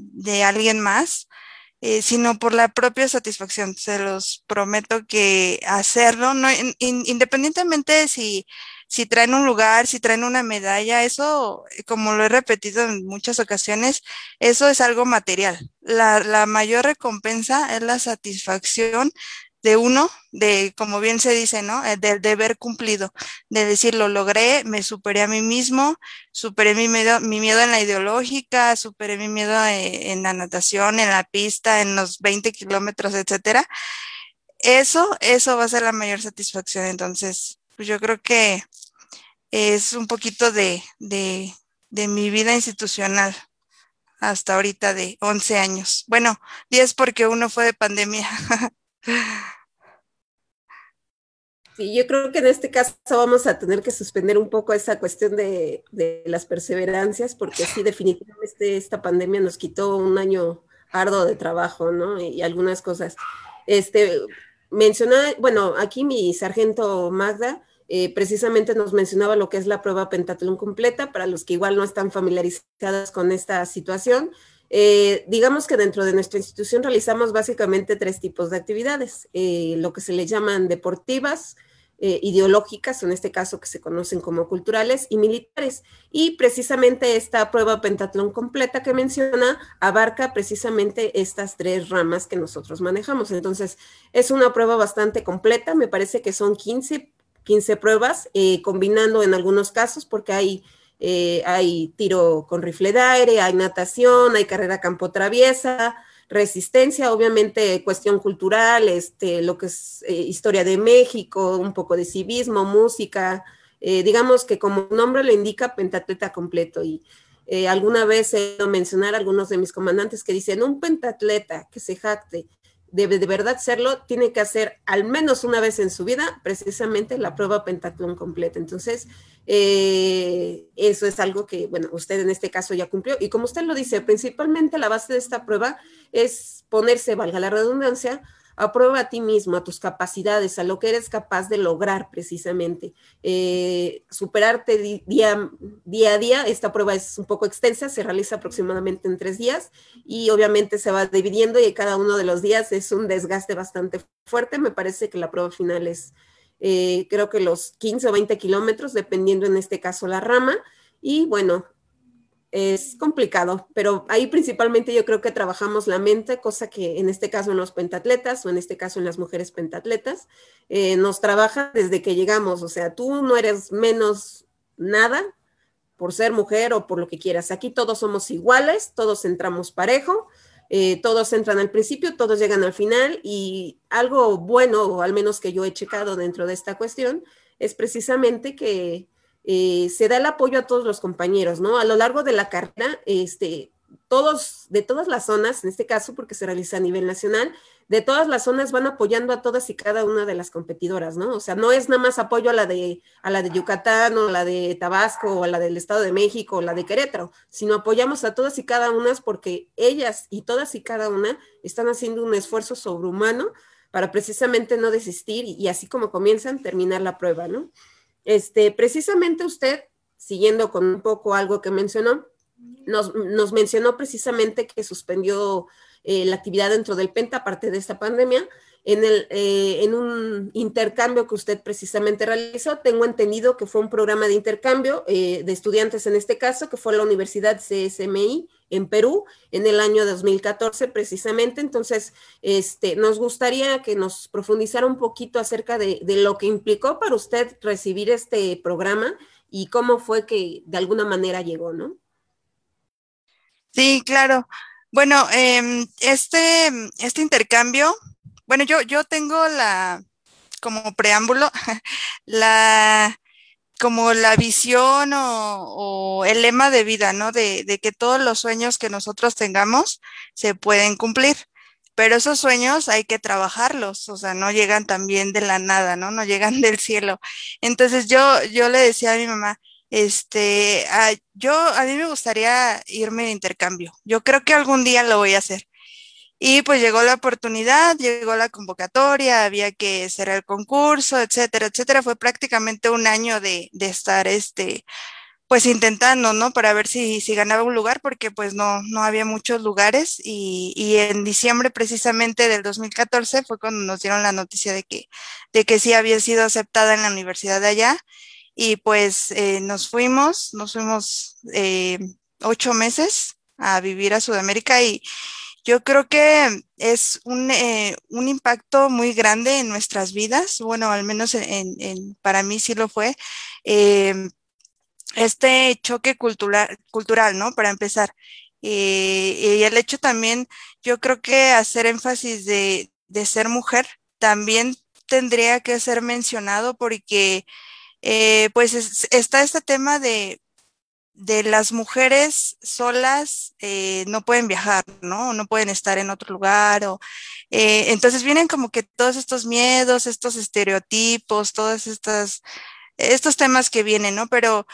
alguien más, eh, sino por la propia satisfacción. Se los prometo que hacerlo, no, independientemente de si, si traen un lugar, si traen una medalla, eso, como lo he repetido en muchas ocasiones, eso es algo material. La, la mayor recompensa es la satisfacción de uno, de como bien se dice, ¿no? Eh, del deber cumplido, de decir, lo logré, me superé a mí mismo, superé mi miedo, mi miedo en la ideológica, superé mi miedo eh, en, la natación, en la pista, en los 20 kilómetros, etcétera. Eso, eso va a ser la mayor satisfacción. Entonces, pues yo creo que es un poquito de, de, de mi vida institucional hasta ahorita de 11 años. Bueno, 10 porque uno fue de pandemia. Sí, yo creo que en este caso vamos a tener que suspender un poco esa cuestión de, las perseverancias, porque sí, definitivamente esta pandemia nos quitó un año arduo de trabajo, ¿no? Y, algunas cosas. Este, menciona, bueno, aquí mi sargento Magda eh, precisamente nos mencionaba lo que es la prueba pentatlón completa, para los que igual no están familiarizadas con esta situación. Eh, digamos que dentro de nuestra institución realizamos básicamente tres tipos de actividades, eh, lo que se le llaman deportivas, eh, ideológicas, en este caso que se conocen como culturales y militares. Y precisamente esta prueba pentatlón completa que menciona abarca precisamente estas tres ramas que nosotros manejamos. Entonces, es una prueba bastante completa, me parece que son 15, 15 pruebas, combinando en algunos casos, porque hay eh, hay tiro con rifle de aire, hay natación, hay carrera campo traviesa, resistencia, obviamente cuestión cultural, este, lo que es eh, historia de México, un poco de civismo, música, eh, digamos que como nombre lo indica, pentatleta completo. Y alguna vez he oído mencionar a algunos de mis comandantes que dicen, un pentatleta que se jacte debe de verdad serlo, tiene que hacer al menos una vez en su vida precisamente la prueba pentatlón completa. Entonces, eh, eso es algo que, bueno, usted en este caso ya cumplió. Y como usted lo dice, principalmente la base de esta prueba es ponerse, valga la redundancia, a prueba a ti mismo, a tus capacidades, a lo que eres capaz de lograr precisamente. Eh, superarte día, día a día, esta prueba es un poco extensa, se realiza aproximadamente en tres días y obviamente se va dividiendo y cada uno de los días es un desgaste bastante fuerte. Me parece que la prueba final es, eh, creo que los 15 o 20 kilómetros, dependiendo en este caso la rama. Y bueno, es complicado, pero ahí principalmente yo creo que trabajamos la mente, cosa que en este caso en los pentatletas o en este caso en las mujeres pentatletas, eh, nos trabaja desde que llegamos, o sea, tú no eres menos nada por ser mujer o por lo que quieras, aquí todos somos iguales, todos entramos parejo, eh, todos entran al principio, todos llegan al final y algo bueno, o al menos que yo he checado dentro de esta cuestión, es precisamente que eh, se da el apoyo a todos los compañeros, ¿no? A lo largo de la carrera, este, todos, de todas las zonas, en este caso porque se realiza a nivel nacional, de todas las zonas van apoyando a todas y cada una de las competidoras, ¿no? O sea, no es nada más apoyo a la de, a la de Yucatán o a la de Tabasco o a la del Estado de México o la de Querétaro, sino apoyamos a todas y cada una porque ellas y todas y cada una están haciendo un esfuerzo sobrehumano para precisamente no desistir y así como comienzan, terminar la prueba, ¿no? Este, precisamente usted, siguiendo con un poco algo que mencionó, nos, mencionó precisamente que suspendió eh, la actividad dentro del PENTA, aparte de esta pandemia, en, el, eh, en un intercambio que usted precisamente realizó. Tengo entendido que fue un programa de intercambio eh, de estudiantes en este caso, que fue la Universidad CSMI en Perú en el año 2014 precisamente. Entonces, este, nos gustaría que nos profundizara un poquito acerca de, lo que implicó para usted recibir este programa y cómo fue que de alguna manera llegó, ¿no? Sí, claro. Bueno, em, este, este intercambio bueno, yo, yo tengo la, como preámbulo, la, como la visión o, el lema de vida, ¿no? De, que todos los sueños que nosotros tengamos se pueden cumplir. Pero esos sueños hay que trabajarlos, o sea, no llegan también de la nada, ¿no? No llegan del cielo. Entonces yo, yo le decía a mi mamá, este, yo, a mí me gustaría irme de intercambio. Yo creo que algún día lo voy a hacer. Y pues llegó la oportunidad, llegó la convocatoria, había que hacer el concurso, etcétera, etcétera. Fue prácticamente un año de, de estar este, pues intentando, ¿no? Para ver si, si ganaba un lugar, porque pues no, no había muchos lugares. Y, y, en diciembre precisamente del 2014 fue cuando nos dieron la noticia de que, de que sí había sido aceptada en la universidad de allá. Y pues eh, nos fuimos, nos fuimos eh, ocho meses a vivir a Sudamérica y yo creo que es un, eh, un, impacto muy grande en nuestras vidas, bueno, al menos en, para mí sí lo fue. Eh, este choque cultural, cultural, ¿no? Para empezar. Eh, y el hecho también, yo creo que hacer énfasis de, de ser mujer también tendría que ser mencionado porque eh, pues es, está este tema de, de las mujeres solas eh, no pueden viajar, ¿no? No pueden estar en otro lugar. O, eh, entonces vienen como que todos estos miedos, estos estereotipos, todos estos, estos temas que vienen, ¿no? Pero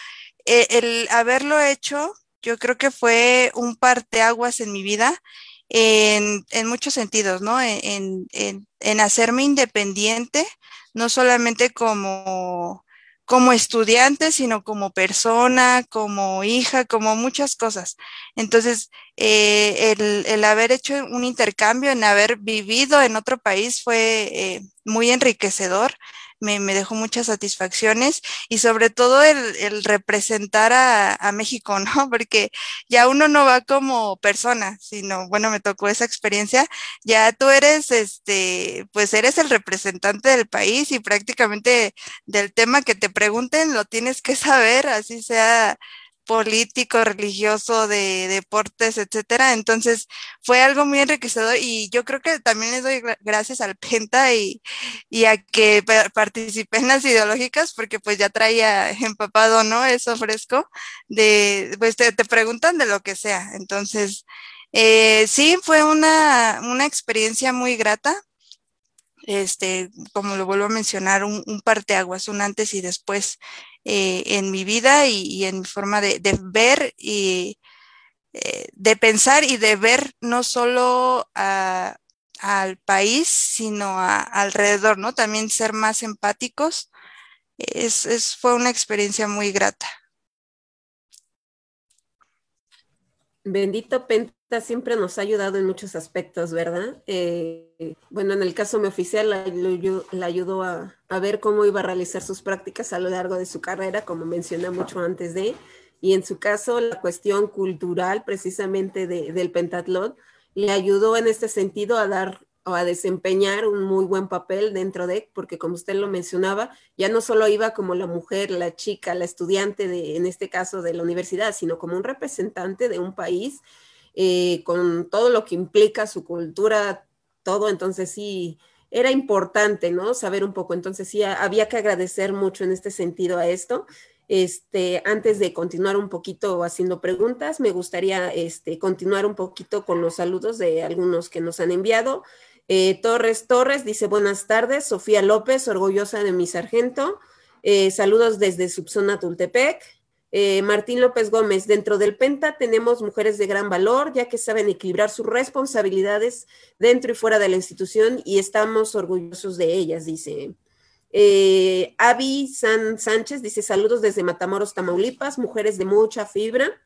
eh, el haberlo hecho, yo creo que fue un parteaguas en mi vida en, en muchos sentidos, ¿no? En, en, en hacerme independiente, no solamente como como estudiante, sino como persona, como hija, como muchas cosas. Entonces, eh, el, el, haber hecho un intercambio, en haber vivido en otro país fue eh, muy enriquecedor me, me, dejó muchas satisfacciones y sobre todo el, el representar a, a, México, ¿no? Porque ya uno no va como persona, sino, bueno, me tocó esa experiencia, ya tú eres, este, pues eres el representante del país y prácticamente del tema que te pregunten lo tienes que saber, así sea político, religioso, de deportes, etcétera. Entonces fue algo muy enriquecedor y yo creo que también les doy gracias al Penta y, y a que participé en las ideológicas porque pues ya traía empapado, ¿no? Eso fresco de, pues te, te preguntan de lo que sea. Entonces, eh, sí, fue una, una experiencia muy grata este, como lo vuelvo a mencionar, un, un parteaguas, un antes y después eh, en mi vida y, en forma de, ver y eh, de pensar y de ver no solo al país, sino alrededor, ¿no? También ser más empáticos. Es, es, fue una experiencia muy grata. Bendito Penta siempre nos ha ayudado en muchos aspectos, ¿verdad? Eh, bueno, en el caso mi oficial la, ayudó a, a, ver cómo iba a realizar sus prácticas a lo largo de su carrera, como mencioné mucho antes de, y en su caso la cuestión cultural precisamente de, del pentatlón le ayudó en este sentido a dar o a desempeñar un muy buen papel dentro de, porque como usted lo mencionaba, ya no solo iba como la mujer, la chica, la estudiante de, en este caso de la universidad, sino como un representante de un país eh, con todo lo que implica su cultura, todo, entonces sí, era importante, ¿no? Saber un poco, entonces sí, había que agradecer mucho en este sentido a esto. Este, antes de continuar un poquito haciendo preguntas, me gustaría este, continuar un poquito con los saludos de algunos que nos han enviado. Eh, Torres Torres dice buenas tardes, Sofía López, orgullosa de mi sargento. Eh, saludos desde Subzona Tultepec. Eh, Martín López Gómez, dentro del Penta tenemos mujeres de gran valor, ya que saben equilibrar sus responsabilidades dentro y fuera de la institución y estamos orgullosos de ellas, dice. Eh, Avi San Sánchez dice saludos desde Matamoros, Tamaulipas, mujeres de mucha fibra.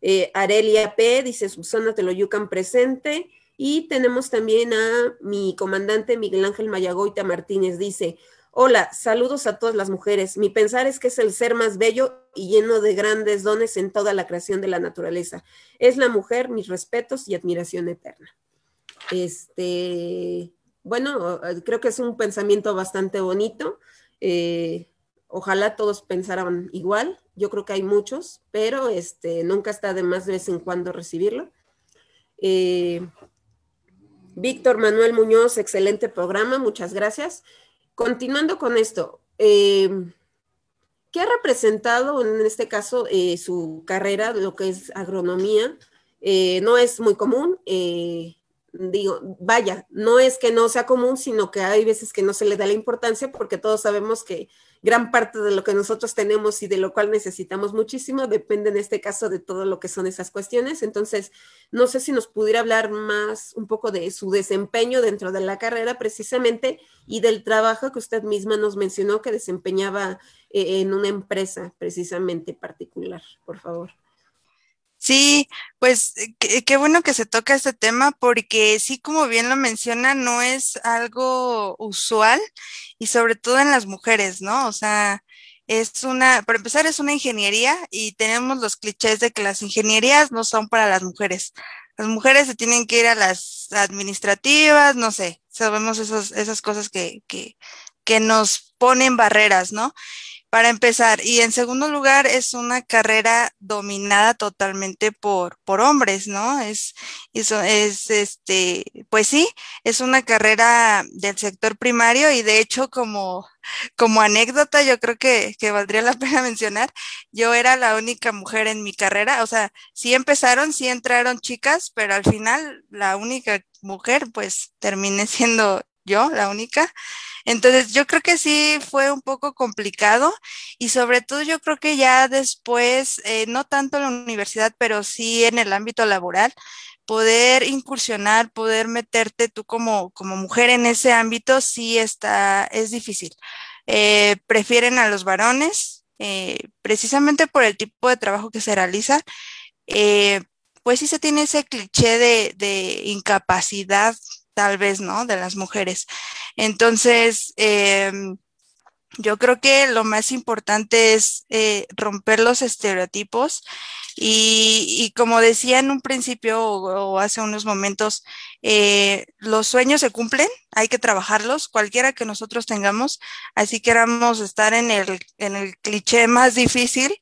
Eh, Arelia P dice Susana Teloyucan presente. Y tenemos también a mi comandante Miguel Ángel Mayagoita Martínez, dice, hola, saludos a todas las mujeres. Mi pensar es que es el ser más bello y lleno de grandes dones en toda la creación de la naturaleza. Es la mujer, mis respetos y admiración eterna. Este, bueno, creo que es un pensamiento bastante bonito. Eh, ojalá todos pensaran igual. Yo creo que hay muchos, pero este, nunca está de más de vez en cuando recibirlo. Eh, Víctor Manuel Muñoz, excelente programa, muchas gracias. Continuando con esto, eh, ¿qué ha representado en este caso eh, su carrera, lo que es agronomía? Eh, no es muy común, eh, digo, vaya, no es que no sea común, sino que hay veces que no se le da la importancia porque todos sabemos que gran parte de lo que nosotros tenemos y de lo cual necesitamos muchísimo depende en este caso de todo lo que son esas cuestiones. Entonces, no sé si nos pudiera hablar más un poco de su desempeño dentro de la carrera precisamente y del trabajo que usted misma nos mencionó que desempeñaba eh, en una empresa precisamente particular, por favor. Sí, pues eh, qué, bueno que se toca este tema porque sí, como bien lo menciona, no es algo usual y sobre todo en las mujeres, ¿no? O sea, es una, para empezar, es una ingeniería y tenemos los clichés de que las ingenierías no son para las mujeres. Las mujeres se tienen que ir a las administrativas, no sé, sabemos esos, esas cosas que, que, que nos ponen barreras, ¿no? Para empezar. Y en segundo lugar, es una carrera dominada totalmente por, por hombres, ¿no? Es, es, este, pues sí, es una carrera del sector primario y de hecho como, como anécdota, yo creo que, que valdría la pena mencionar, yo era la única mujer en mi carrera, o sea, sí empezaron, sí entraron chicas, pero al final la única mujer, pues terminé siendo yo, la única. Entonces, yo creo que sí fue un poco complicado y sobre todo yo creo que ya después, eh, no tanto en la universidad, pero sí en el ámbito laboral, poder incursionar, poder meterte tú como, mujer en ese ámbito, sí está, es difícil. Eh, prefieren a los varones, eh, precisamente por el tipo de trabajo que se realiza. pues sí se tiene ese cliché de incapacidad tal vez, ¿no? De las mujeres. Entonces, em, yo creo que lo más importante es eh, romper los estereotipos y, como decía en un principio o, hace unos momentos, eh, los sueños se cumplen, hay que trabajarlos, cualquiera que nosotros tengamos, así queramos estar en el, en el cliché más difícil,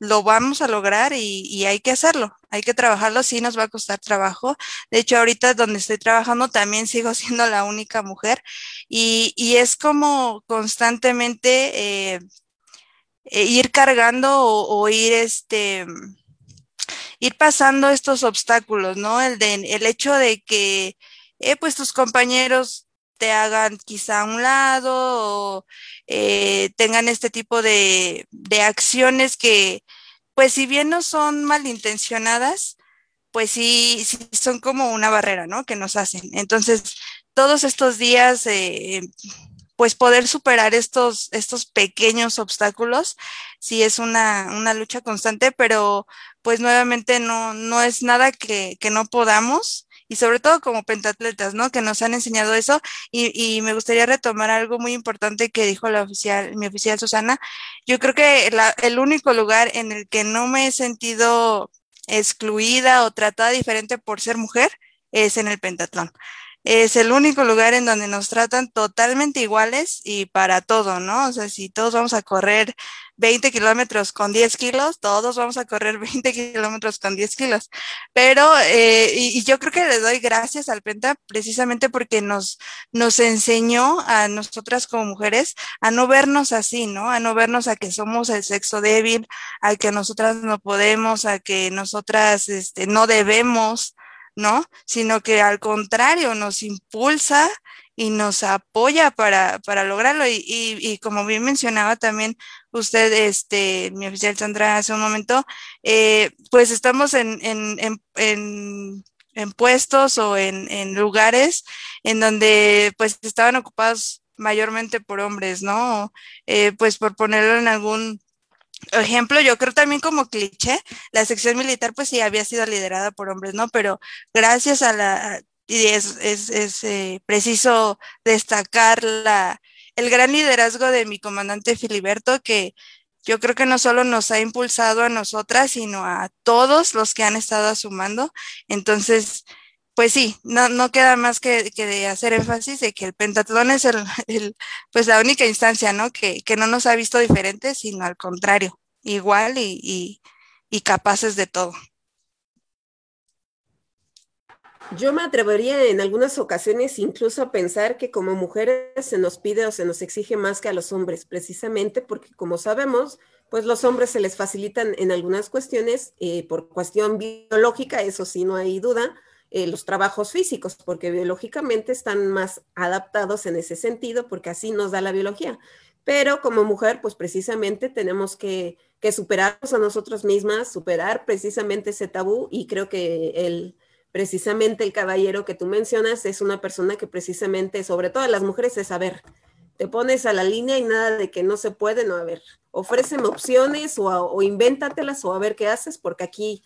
lo vamos a lograr y, hay que hacerlo, hay que trabajarlo, sí nos va a costar trabajo. De hecho, ahorita donde estoy trabajando también sigo siendo la única mujer y, es como constantemente eh, eh, ir cargando o, ir este ir pasando estos obstáculos, ¿no? El de el hecho de que eh, pues tus compañeros te hagan quizá a un lado o eh, tengan este tipo de, de, acciones que, pues si bien no son malintencionadas, pues sí, sí son como una barrera, ¿no? Que nos hacen. Entonces, todos estos días, eh, pues poder superar estos, estos pequeños obstáculos, sí es una, una lucha constante, pero pues nuevamente no, no es nada que, que no podamos y sobre todo como pentatletas, ¿no? Que nos han enseñado eso y, me gustaría retomar algo muy importante que dijo la oficial, mi oficial Susana. Yo creo que el único lugar en el que no me he sentido excluida o tratada diferente por ser mujer es en el pentatlón es el único lugar en donde nos tratan totalmente iguales y para todo, ¿no? O sea, si todos vamos a correr 20 kilómetros con 10 kilos, todos vamos a correr 20 kilómetros con 10 kilos. Pero, eh, y, yo creo que le doy gracias al Penta precisamente porque nos, nos enseñó a nosotras como mujeres a no vernos así, ¿no? A no vernos a que somos el sexo débil, a que nosotras no podemos, a que nosotras este, no debemos, ¿no? Sino que al contrario, nos impulsa y nos apoya para, para lograrlo. Y, y, como bien mencionaba también usted, este, mi oficial Sandra, hace un momento, eh, pues estamos en, en, en, en puestos o en, lugares en donde pues estaban ocupados mayormente por hombres, ¿no? Eh, pues por ponerlo en algún ejemplo, yo creo también como cliché, la sección militar pues sí había sido liderada por hombres, ¿no? Pero gracias a la, y es, es, es eh, preciso destacar la, el gran liderazgo de mi comandante Filiberto, que yo creo que no solo nos ha impulsado a nosotras, sino a todos los que han estado sumando. Entonces, pues sí, no, no queda más que, que, hacer énfasis de que el pentatlón es el, pues la única instancia, ¿no? Que, que, no nos ha visto diferentes, sino al contrario, igual y, y capaces de todo. Yo me atrevería en algunas ocasiones incluso a pensar que como mujeres se nos pide o se nos exige más que a los hombres, precisamente porque como sabemos, pues los hombres se les facilitan en algunas cuestiones eh, por cuestión biológica, eso sí, no hay duda, eh, los trabajos físicos, porque biológicamente están más adaptados en ese sentido, porque así nos da la biología. pero como mujer, pues precisamente tenemos que, que superarnos a nosotras mismas, superar precisamente ese tabú y creo que el, precisamente el caballero que tú mencionas es una persona que precisamente, sobre todo las mujeres, es saber, te pones a la línea y nada de que no se puede, no, a ver, ofréceme opciones o, o invéntatelas o a ver qué haces, porque aquí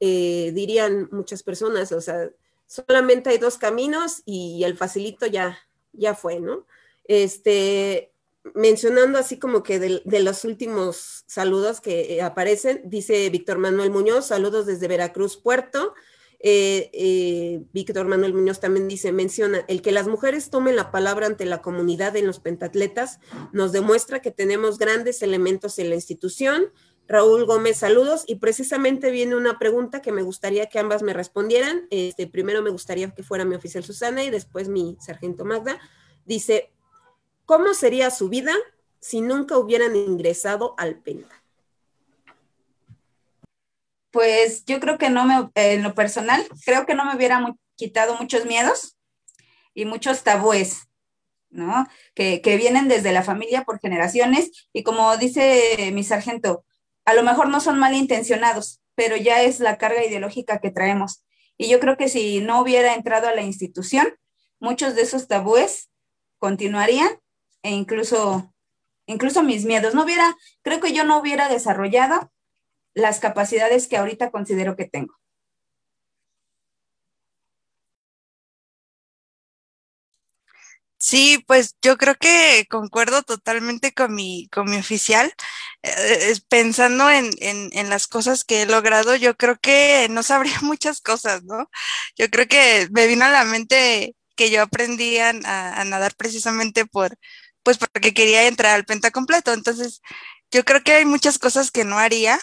eh, dirían muchas personas, o sea, solamente hay dos caminos y el facilito ya, ya fue, ¿no? Este, mencionando así como que de, los últimos saludos que aparecen, dice Víctor Manuel Muñoz, saludos desde Veracruz, Puerto. Eh, eh, Víctor Manuel Muñoz también dice, menciona, el que las mujeres tomen la palabra ante la comunidad en los pentatletas nos demuestra que tenemos grandes elementos en la institución. Raúl Gómez, saludos. Y precisamente viene una pregunta que me gustaría que ambas me respondieran. Este, primero me gustaría que fuera mi oficial Susana y después mi sargento Magda. Dice, ¿Cómo sería su vida si nunca hubieran ingresado al Penta? Pues yo creo que no me, en lo personal, creo que no me hubiera quitado muchos miedos y muchos tabúes, ¿no? Que, que vienen desde la familia por generaciones y como dice mi sargento, a lo mejor no son malintencionados, pero ya es la carga ideológica que traemos. Y yo creo que si no hubiera entrado a la institución, muchos de esos tabúes continuarían e incluso, incluso mis miedos. No hubiera, creo que yo no hubiera desarrollado las capacidades que ahorita considero que tengo. Sí, pues yo creo que concuerdo totalmente con mi, con mi oficial. Eh, pensando en, en, las cosas que he logrado, yo creo que no sabría muchas cosas, ¿no? Yo creo que me vino a la mente que yo aprendí a nadar precisamente por, pues porque quería entrar al penta completo. Entonces, yo creo que hay muchas cosas que no haría,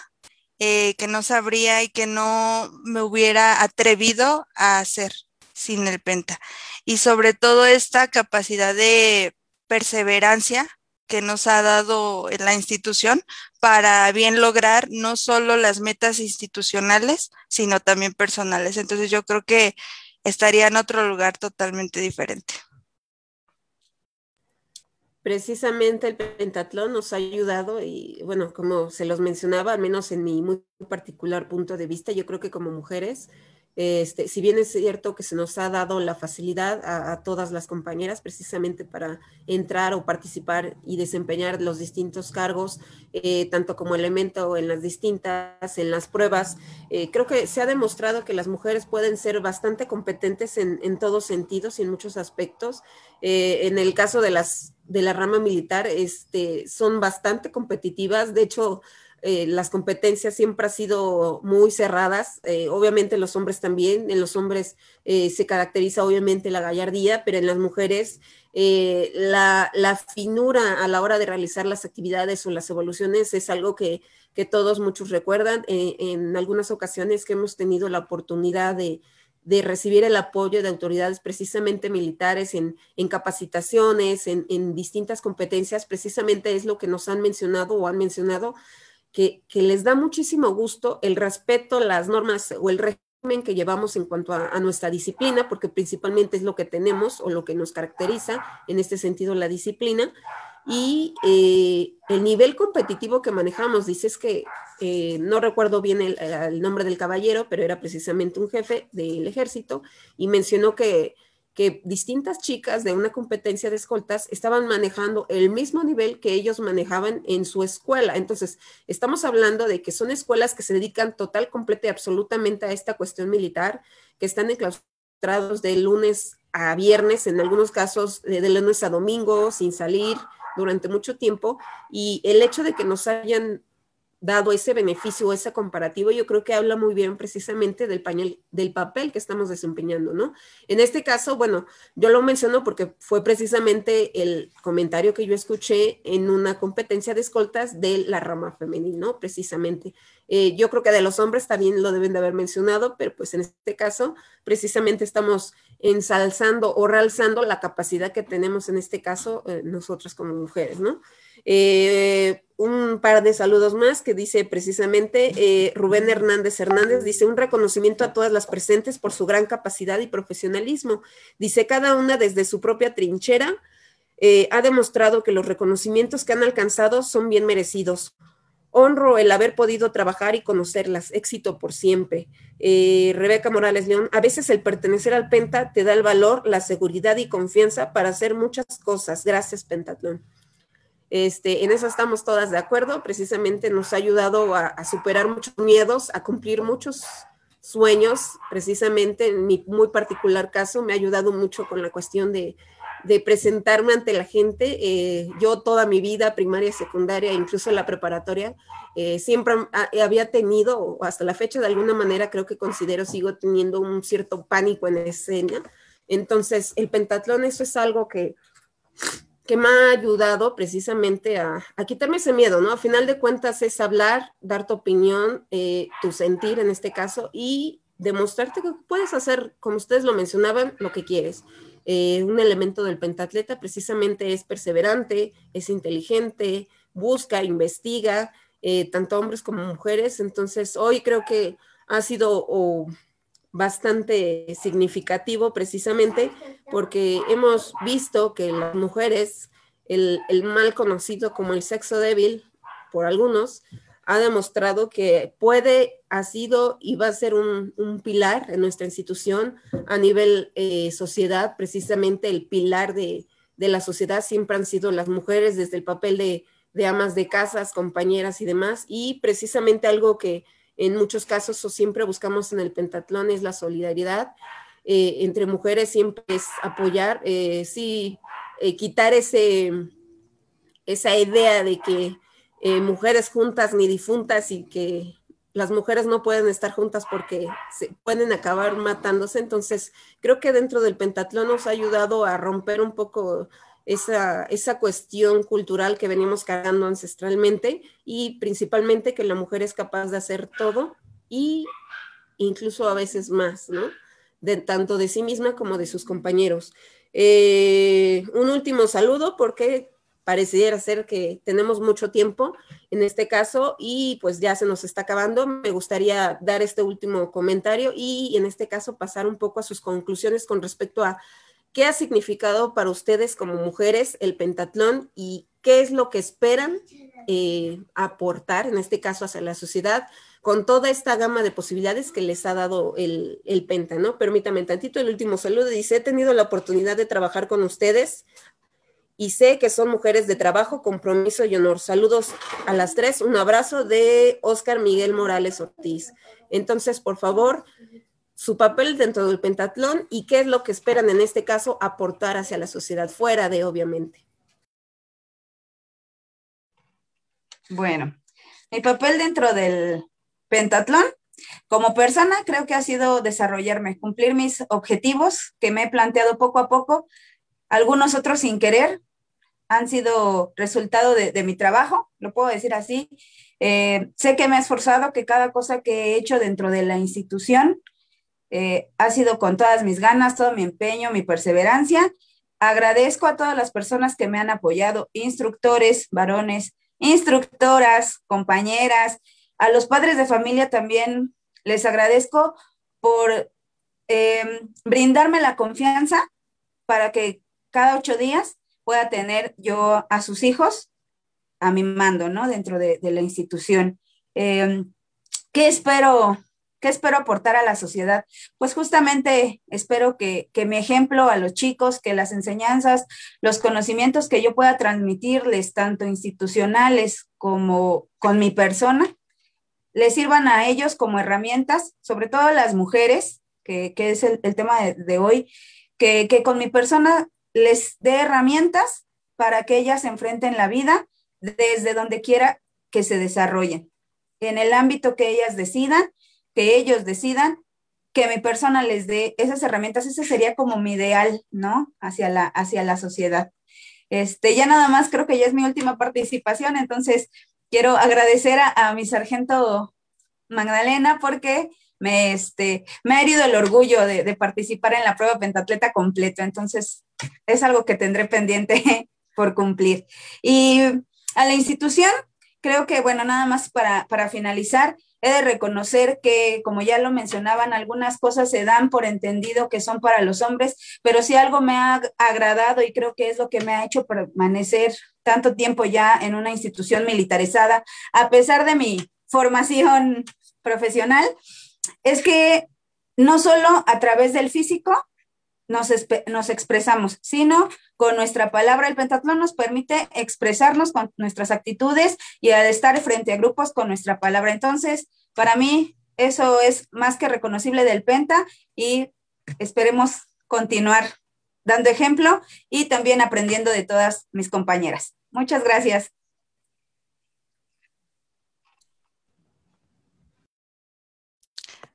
eh, que no sabría y que no me hubiera atrevido a hacer sin el penta. Y sobre todo esta capacidad de perseverancia que nos ha dado la institución para bien lograr no solo las metas institucionales, sino también personales. Entonces yo creo que estaría en otro lugar totalmente diferente precisamente el pentatlón nos ha ayudado y bueno, como se los mencionaba, al menos en mi muy particular punto de vista, yo creo que como mujeres este, si bien es cierto que se nos ha dado la facilidad a, todas las compañeras precisamente para entrar o participar y desempeñar los distintos cargos, eh, tanto como elemento en las distintas, en las pruebas, eh, creo que se ha demostrado que las mujeres pueden ser bastante competentes en, todos sentidos y en muchos aspectos. Eh, en el caso de las de la rama militar, este, son bastante competitivas. De hecho, eh, las competencias siempre han sido muy cerradas, eh, obviamente los hombres también, en los hombres eh, se caracteriza obviamente la gallardía, pero en las mujeres la, finura a la hora de realizar las actividades o las evoluciones es algo que, todos muchos recuerdan. en algunas ocasiones que hemos tenido la oportunidad de, recibir el apoyo de autoridades precisamente militares en, capacitaciones, en, distintas competencias, precisamente es lo que nos han mencionado o han mencionado que, les da muchísimo gusto el respeto, las normas o el régimen que llevamos en cuanto a, nuestra disciplina, porque principalmente es lo que tenemos o lo que nos caracteriza, en este sentido, la disciplina. Y eh, el nivel competitivo que manejamos, dices que eh, no recuerdo bien el, nombre del caballero, pero era precisamente un jefe del ejército y mencionó que que distintas chicas de una competencia de escoltas estaban manejando el mismo nivel que ellos manejaban en su escuela. Entonces, estamos hablando de que son escuelas que se dedican total, completa y absolutamente a esta cuestión militar, que están enclaustrados de lunes a viernes, en algunos casos de lunes a domingo, sin salir durante mucho tiempo. Y el hecho de que nos hayan dado ese beneficio, ese comparativo, yo creo que habla muy bien precisamente del, pañel, del papel que estamos desempeñando, ¿no? En este caso, bueno, yo lo menciono porque fue precisamente el comentario que yo escuché en una competencia de escoltas de la rama femenil, ¿no? Precisamente. Eh, yo creo que de los hombres también lo deben de haber mencionado, pero pues en este caso, precisamente estamos ensalzando o realzando la capacidad que tenemos en este caso eh, nosotras como mujeres, ¿no? Eh, un par de saludos más que dice precisamente eh, Rubén Hernández Hernández, dice un reconocimiento a todas las presentes por su gran capacidad y profesionalismo. Dice cada una desde su propia trinchera eh, ha demostrado que los reconocimientos que han alcanzado son bien merecidos. Honro el haber podido trabajar y conocerlas. Éxito por siempre. Eh, Rebeca Morales León, a veces el pertenecer al Penta te da el valor, la seguridad y confianza para hacer muchas cosas. Gracias, Pentatlón. Este, en eso estamos todas de acuerdo. Precisamente nos ha ayudado a, superar muchos miedos, a cumplir muchos sueños. Precisamente en mi muy particular caso me ha ayudado mucho con la cuestión de, presentarme ante la gente. Eh, yo toda mi vida, primaria, secundaria, incluso la preparatoria, eh, siempre había tenido, hasta la fecha de alguna manera creo que considero, sigo teniendo un cierto pánico en escena. Entonces, el pentatlón, eso es algo que que me ha ayudado precisamente a, quitarme ese miedo, ¿no? A final de cuentas es hablar, dar tu opinión, eh, tu sentir en este caso y demostrarte que puedes hacer, como ustedes lo mencionaban, lo que quieres. Eh, un elemento del pentatleta precisamente es perseverante, es inteligente, busca, investiga, eh, tanto hombres como mujeres. Entonces, hoy creo que ha sido bastante significativo precisamente porque hemos visto que las mujeres, el, mal conocido como el sexo débil por algunos, ha demostrado que puede, ha sido y va a ser un, pilar en nuestra institución a nivel eh, sociedad, precisamente el pilar de, la sociedad siempre han sido las mujeres desde el papel de, de amas de casas, compañeras y demás, y precisamente algo que en muchos casos o siempre buscamos en el pentatlón es la solidaridad. Eh, entre mujeres siempre es apoyar, eh, sí, eh, quitar ese, esa idea de que mujeres juntas ni difuntas y que las mujeres no pueden estar juntas porque se pueden acabar matándose. Entonces, creo que dentro del pentatlón nos ha ayudado a romper un poco esa, esa cuestión cultural que venimos cargando ancestralmente y principalmente que la mujer es capaz de hacer todo y incluso a veces más, ¿no? Tanto de sí misma como de sus compañeros. Eh, un último saludo porque pareciera ser que tenemos mucho tiempo en este caso y pues ya se nos está acabando. Me gustaría dar este último comentario y en este caso pasar un poco a sus conclusiones con respecto a ¿Qué ha significado para ustedes como mujeres el pentatlón y qué es lo que esperan eh, aportar, en este caso, hacia la sociedad, con toda esta gama de posibilidades que les ha dado el, el penta, ¿no? Permítame tantito, el último saludo dice, he tenido la oportunidad de trabajar con ustedes y sé que son mujeres de trabajo, compromiso y honor. Saludos a las tres, un abrazo de Oscar Miguel Morales Ortiz. Entonces, por favor, su papel dentro del pentatlón y qué es lo que esperan en este caso aportar hacia la sociedad, fuera de obviamente. Bueno, mi papel dentro del pentatlón, como persona, creo que ha sido desarrollarme, cumplir mis objetivos que me he planteado poco a poco, algunos otros sin querer, han sido resultado de, mi trabajo, lo puedo decir así. Eh, sé que me he esforzado, que cada cosa que he hecho dentro de la institución eh, ha sido con todas mis ganas, todo mi empeño, mi perseverancia. Agradezco a todas las personas que me han apoyado, instructores, varones, instructoras, compañeras, a los padres de familia también les agradezco por em, brindarme la confianza para que cada ocho días pueda tener yo a sus hijos a mi mando, ¿no? Dentro de, la institución. Em, ¿Qué espero ¿Qué espero aportar a la sociedad? Pues justamente espero que, mi ejemplo a los chicos, que las enseñanzas, los conocimientos que yo pueda transmitirles, tanto institucionales como con mi persona, les sirvan a ellos como herramientas, sobre todo a las mujeres, que, es el, tema de, hoy, que, que con mi persona les dé herramientas para que ellas enfrenten la vida desde donde quiera que se desarrollen, en el ámbito que ellas decidan que ellos decidan, que mi persona les dé esas herramientas, ese sería como mi ideal, ¿no? Hacia la, hacia la sociedad. Este, ya nada más creo que ya es mi última participación, entonces quiero agradecer a, mi sargento Magdalena porque me, este, me ha herido el orgullo de, de, participar en la prueba pentatleta completo, entonces es algo que tendré pendiente por cumplir. Y a la institución, creo que, bueno, nada más para, para finalizar, he de reconocer que, como ya lo mencionaban, algunas cosas se dan por entendido que son para los hombres, pero si algo me ha agradado y creo que es lo que me ha hecho permanecer tanto tiempo ya en una institución militarizada, a pesar de mi formación profesional, es que no solo a través del físico nos, nos, expresamos, sino con nuestra palabra. El pentatlón nos permite expresarnos con nuestras actitudes y al estar frente a grupos con nuestra palabra. Entonces, para mí, eso es más que reconocible del penta y esperemos continuar dando ejemplo y también aprendiendo de todas mis compañeras. Muchas gracias.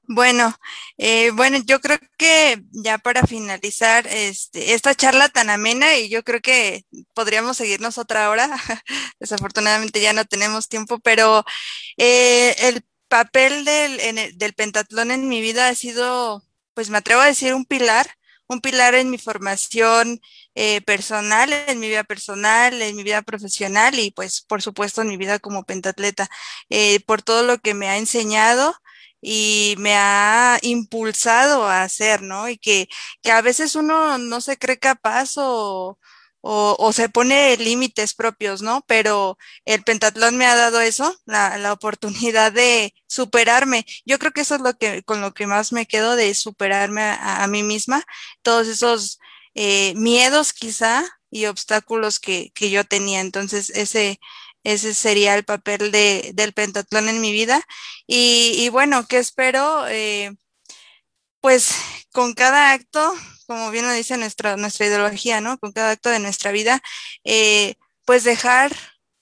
Bueno, eh, bueno, yo creo que ya para finalizar este, esta charla tan amena y yo creo que podríamos seguirnos otra hora, desafortunadamente ya no tenemos tiempo, pero eh, el papel del, del pentatlón en mi vida ha sido, pues me atrevo a decir, un pilar, un pilar en mi formación eh, personal, en mi vida personal, en mi vida profesional y pues por supuesto en mi vida como pentatleta, por todo lo que me ha enseñado y me ha impulsado a hacer, ¿no? Y que, que a veces uno no se cree capaz o, o, se pone límites propios, ¿no? Pero el pentatlón me ha dado eso, la, la, oportunidad de superarme. Yo creo que eso es lo que, con lo que más me quedo de superarme a, a mí misma, todos esos eh, miedos quizá y obstáculos que, que yo tenía. Entonces, ese, ese sería el papel de, del pentatlón en mi vida. Y, bueno, ¿qué espero? Eh, pues con cada acto, como bien lo dice nuestra, nuestra ideología, ¿no? Con cada acto de nuestra vida, eh, pues dejar,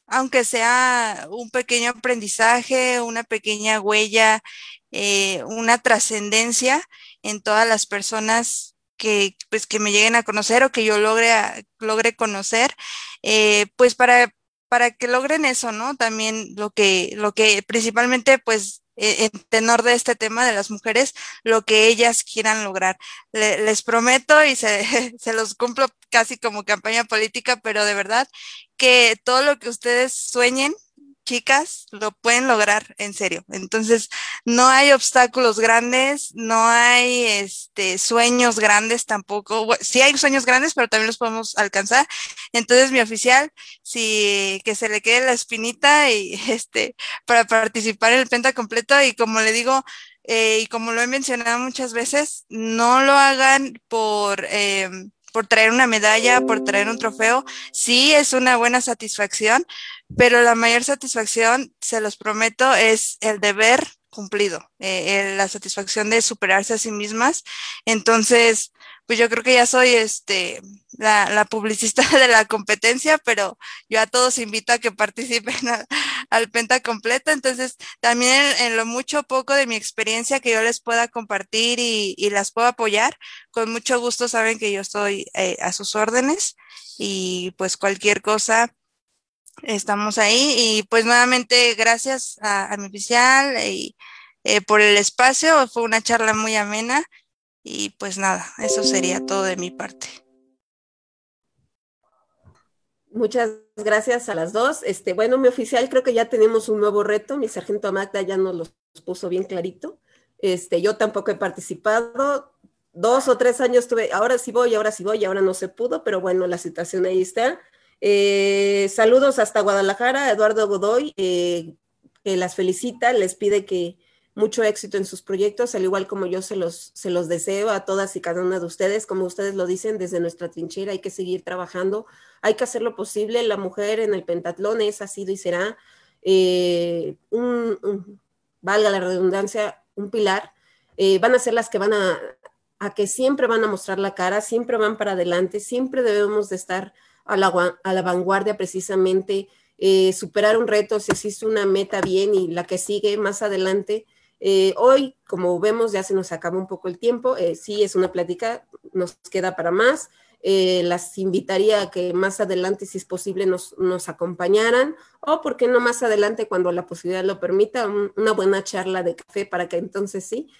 aunque sea un pequeño aprendizaje, una pequeña huella, eh, una trascendencia en todas las personas que, pues, que me lleguen a conocer o que yo logre, logre conocer, pues para para que logren eso, ¿no? También lo que, lo que principalmente, pues, e, en tenor de este tema de las mujeres, lo que ellas quieran lograr. les prometo y se, se los cumplo casi como campaña política, pero de verdad que todo lo que ustedes sueñen, chicas, lo pueden lograr en serio. Entonces, no hay obstáculos grandes, no hay este, sueños grandes tampoco. sí hay sueños grandes, pero también los podemos alcanzar. Entonces, mi oficial, si que se le quede la espinita y este, para participar en el penta completo y como le digo, eh, y como lo he mencionado muchas veces, no lo hagan por... Eh, por traer una medalla, por traer un trofeo, sí es una buena satisfacción, pero la mayor satisfacción, se los prometo, es el deber cumplido, eh, la satisfacción de superarse a sí mismas. Entonces, pues yo creo que ya soy este la, publicista de la competencia, pero yo a todos invito a que participen al Penta completo. Entonces, también en, lo mucho poco de mi experiencia que yo les pueda compartir y, las puedo apoyar, con mucho gusto saben que yo estoy eh, a sus órdenes y pues cualquier cosa. Estamos ahí y pues nuevamente gracias a, mi oficial y eh, por el espacio. Fue una charla muy amena y pues nada, eso sería todo de mi parte. Muchas gracias a las dos. Este, bueno, mi oficial, creo que ya tenemos un nuevo reto. Mi sargento Magda ya nos lo puso bien clarito. Este, yo tampoco he participado. Dos o tres años tuve, ahora sí voy, ahora sí voy, ahora no se pudo, pero bueno, la situación ahí está. Eh, saludos hasta Guadalajara, Eduardo Godoy, eh, que las felicita, les pide que mucho éxito en sus proyectos, al igual como yo se los, se los deseo a todas y cada una de ustedes. Como ustedes lo dicen, desde nuestra trinchera hay que seguir trabajando, hay que hacer lo posible. La mujer en el pentatlón es, ha sido y será, eh, un, valga la redundancia, un pilar. Eh, van a ser las que van a, a que siempre van a mostrar la cara, siempre van para adelante, siempre debemos de estar a la, a la vanguardia precisamente. Eh, superar un reto, si existe una meta bien y la que sigue más adelante, eh, hoy, como vemos, ya se nos acaba un poco el tiempo. Eh, sí, es una plática, nos queda para más. Eh, las invitaría a que más adelante, si es posible, nos, nos, acompañaran o, ¿por qué no más adelante, cuando la posibilidad lo permita, una buena charla de café para que entonces sí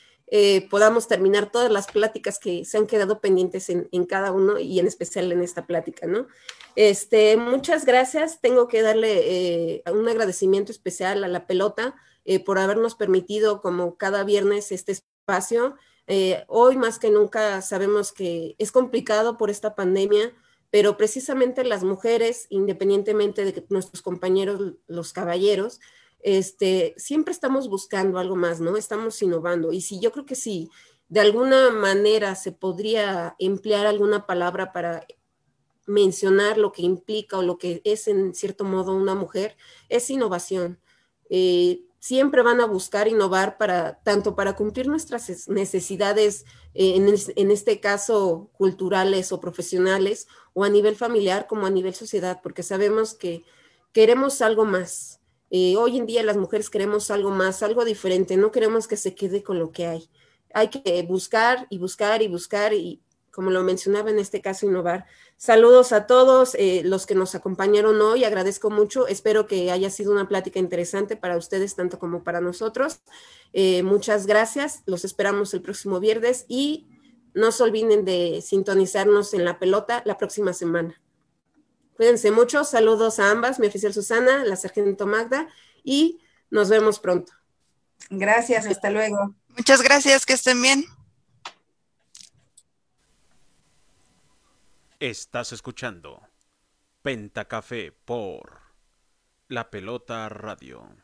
podamos terminar todas las pláticas que se han quedado pendientes en, en, cada uno y en especial en esta plática, ¿no? Este, muchas gracias. Tengo que darle un agradecimiento especial a la pelota eh, por habernos permitido como cada viernes este espacio. Eh, hoy más que nunca sabemos que es complicado por esta pandemia, pero precisamente las mujeres, independientemente de nuestros compañeros, los caballeros, este, siempre estamos buscando algo más, ¿no? Estamos innovando. Y si yo creo que si de alguna manera se podría emplear alguna palabra para mencionar lo que implica o lo que es en cierto modo una mujer, es innovación. Eh, siempre van a buscar innovar para tanto para cumplir nuestras necesidades, eh, en, este caso culturales o profesionales, o a nivel familiar como a nivel sociedad, porque sabemos que queremos algo más. Eh, hoy en día las mujeres queremos algo más, algo diferente, no queremos que se quede con lo que hay. Hay que buscar y buscar y buscar y, como lo mencionaba en este caso, innovar. Saludos a todos eh, los que nos acompañaron hoy, agradezco mucho, espero que haya sido una plática interesante para ustedes tanto como para nosotros. Eh, muchas gracias, los esperamos el próximo viernes y no se olviden de sintonizarnos en la pelota la próxima semana. Cuídense mucho, saludos a ambas, mi oficial Susana, la sargento Magda y nos vemos pronto. Gracias, hasta luego. Muchas gracias, que estén bien. Estás escuchando Pentacafé por La Pelota Radio.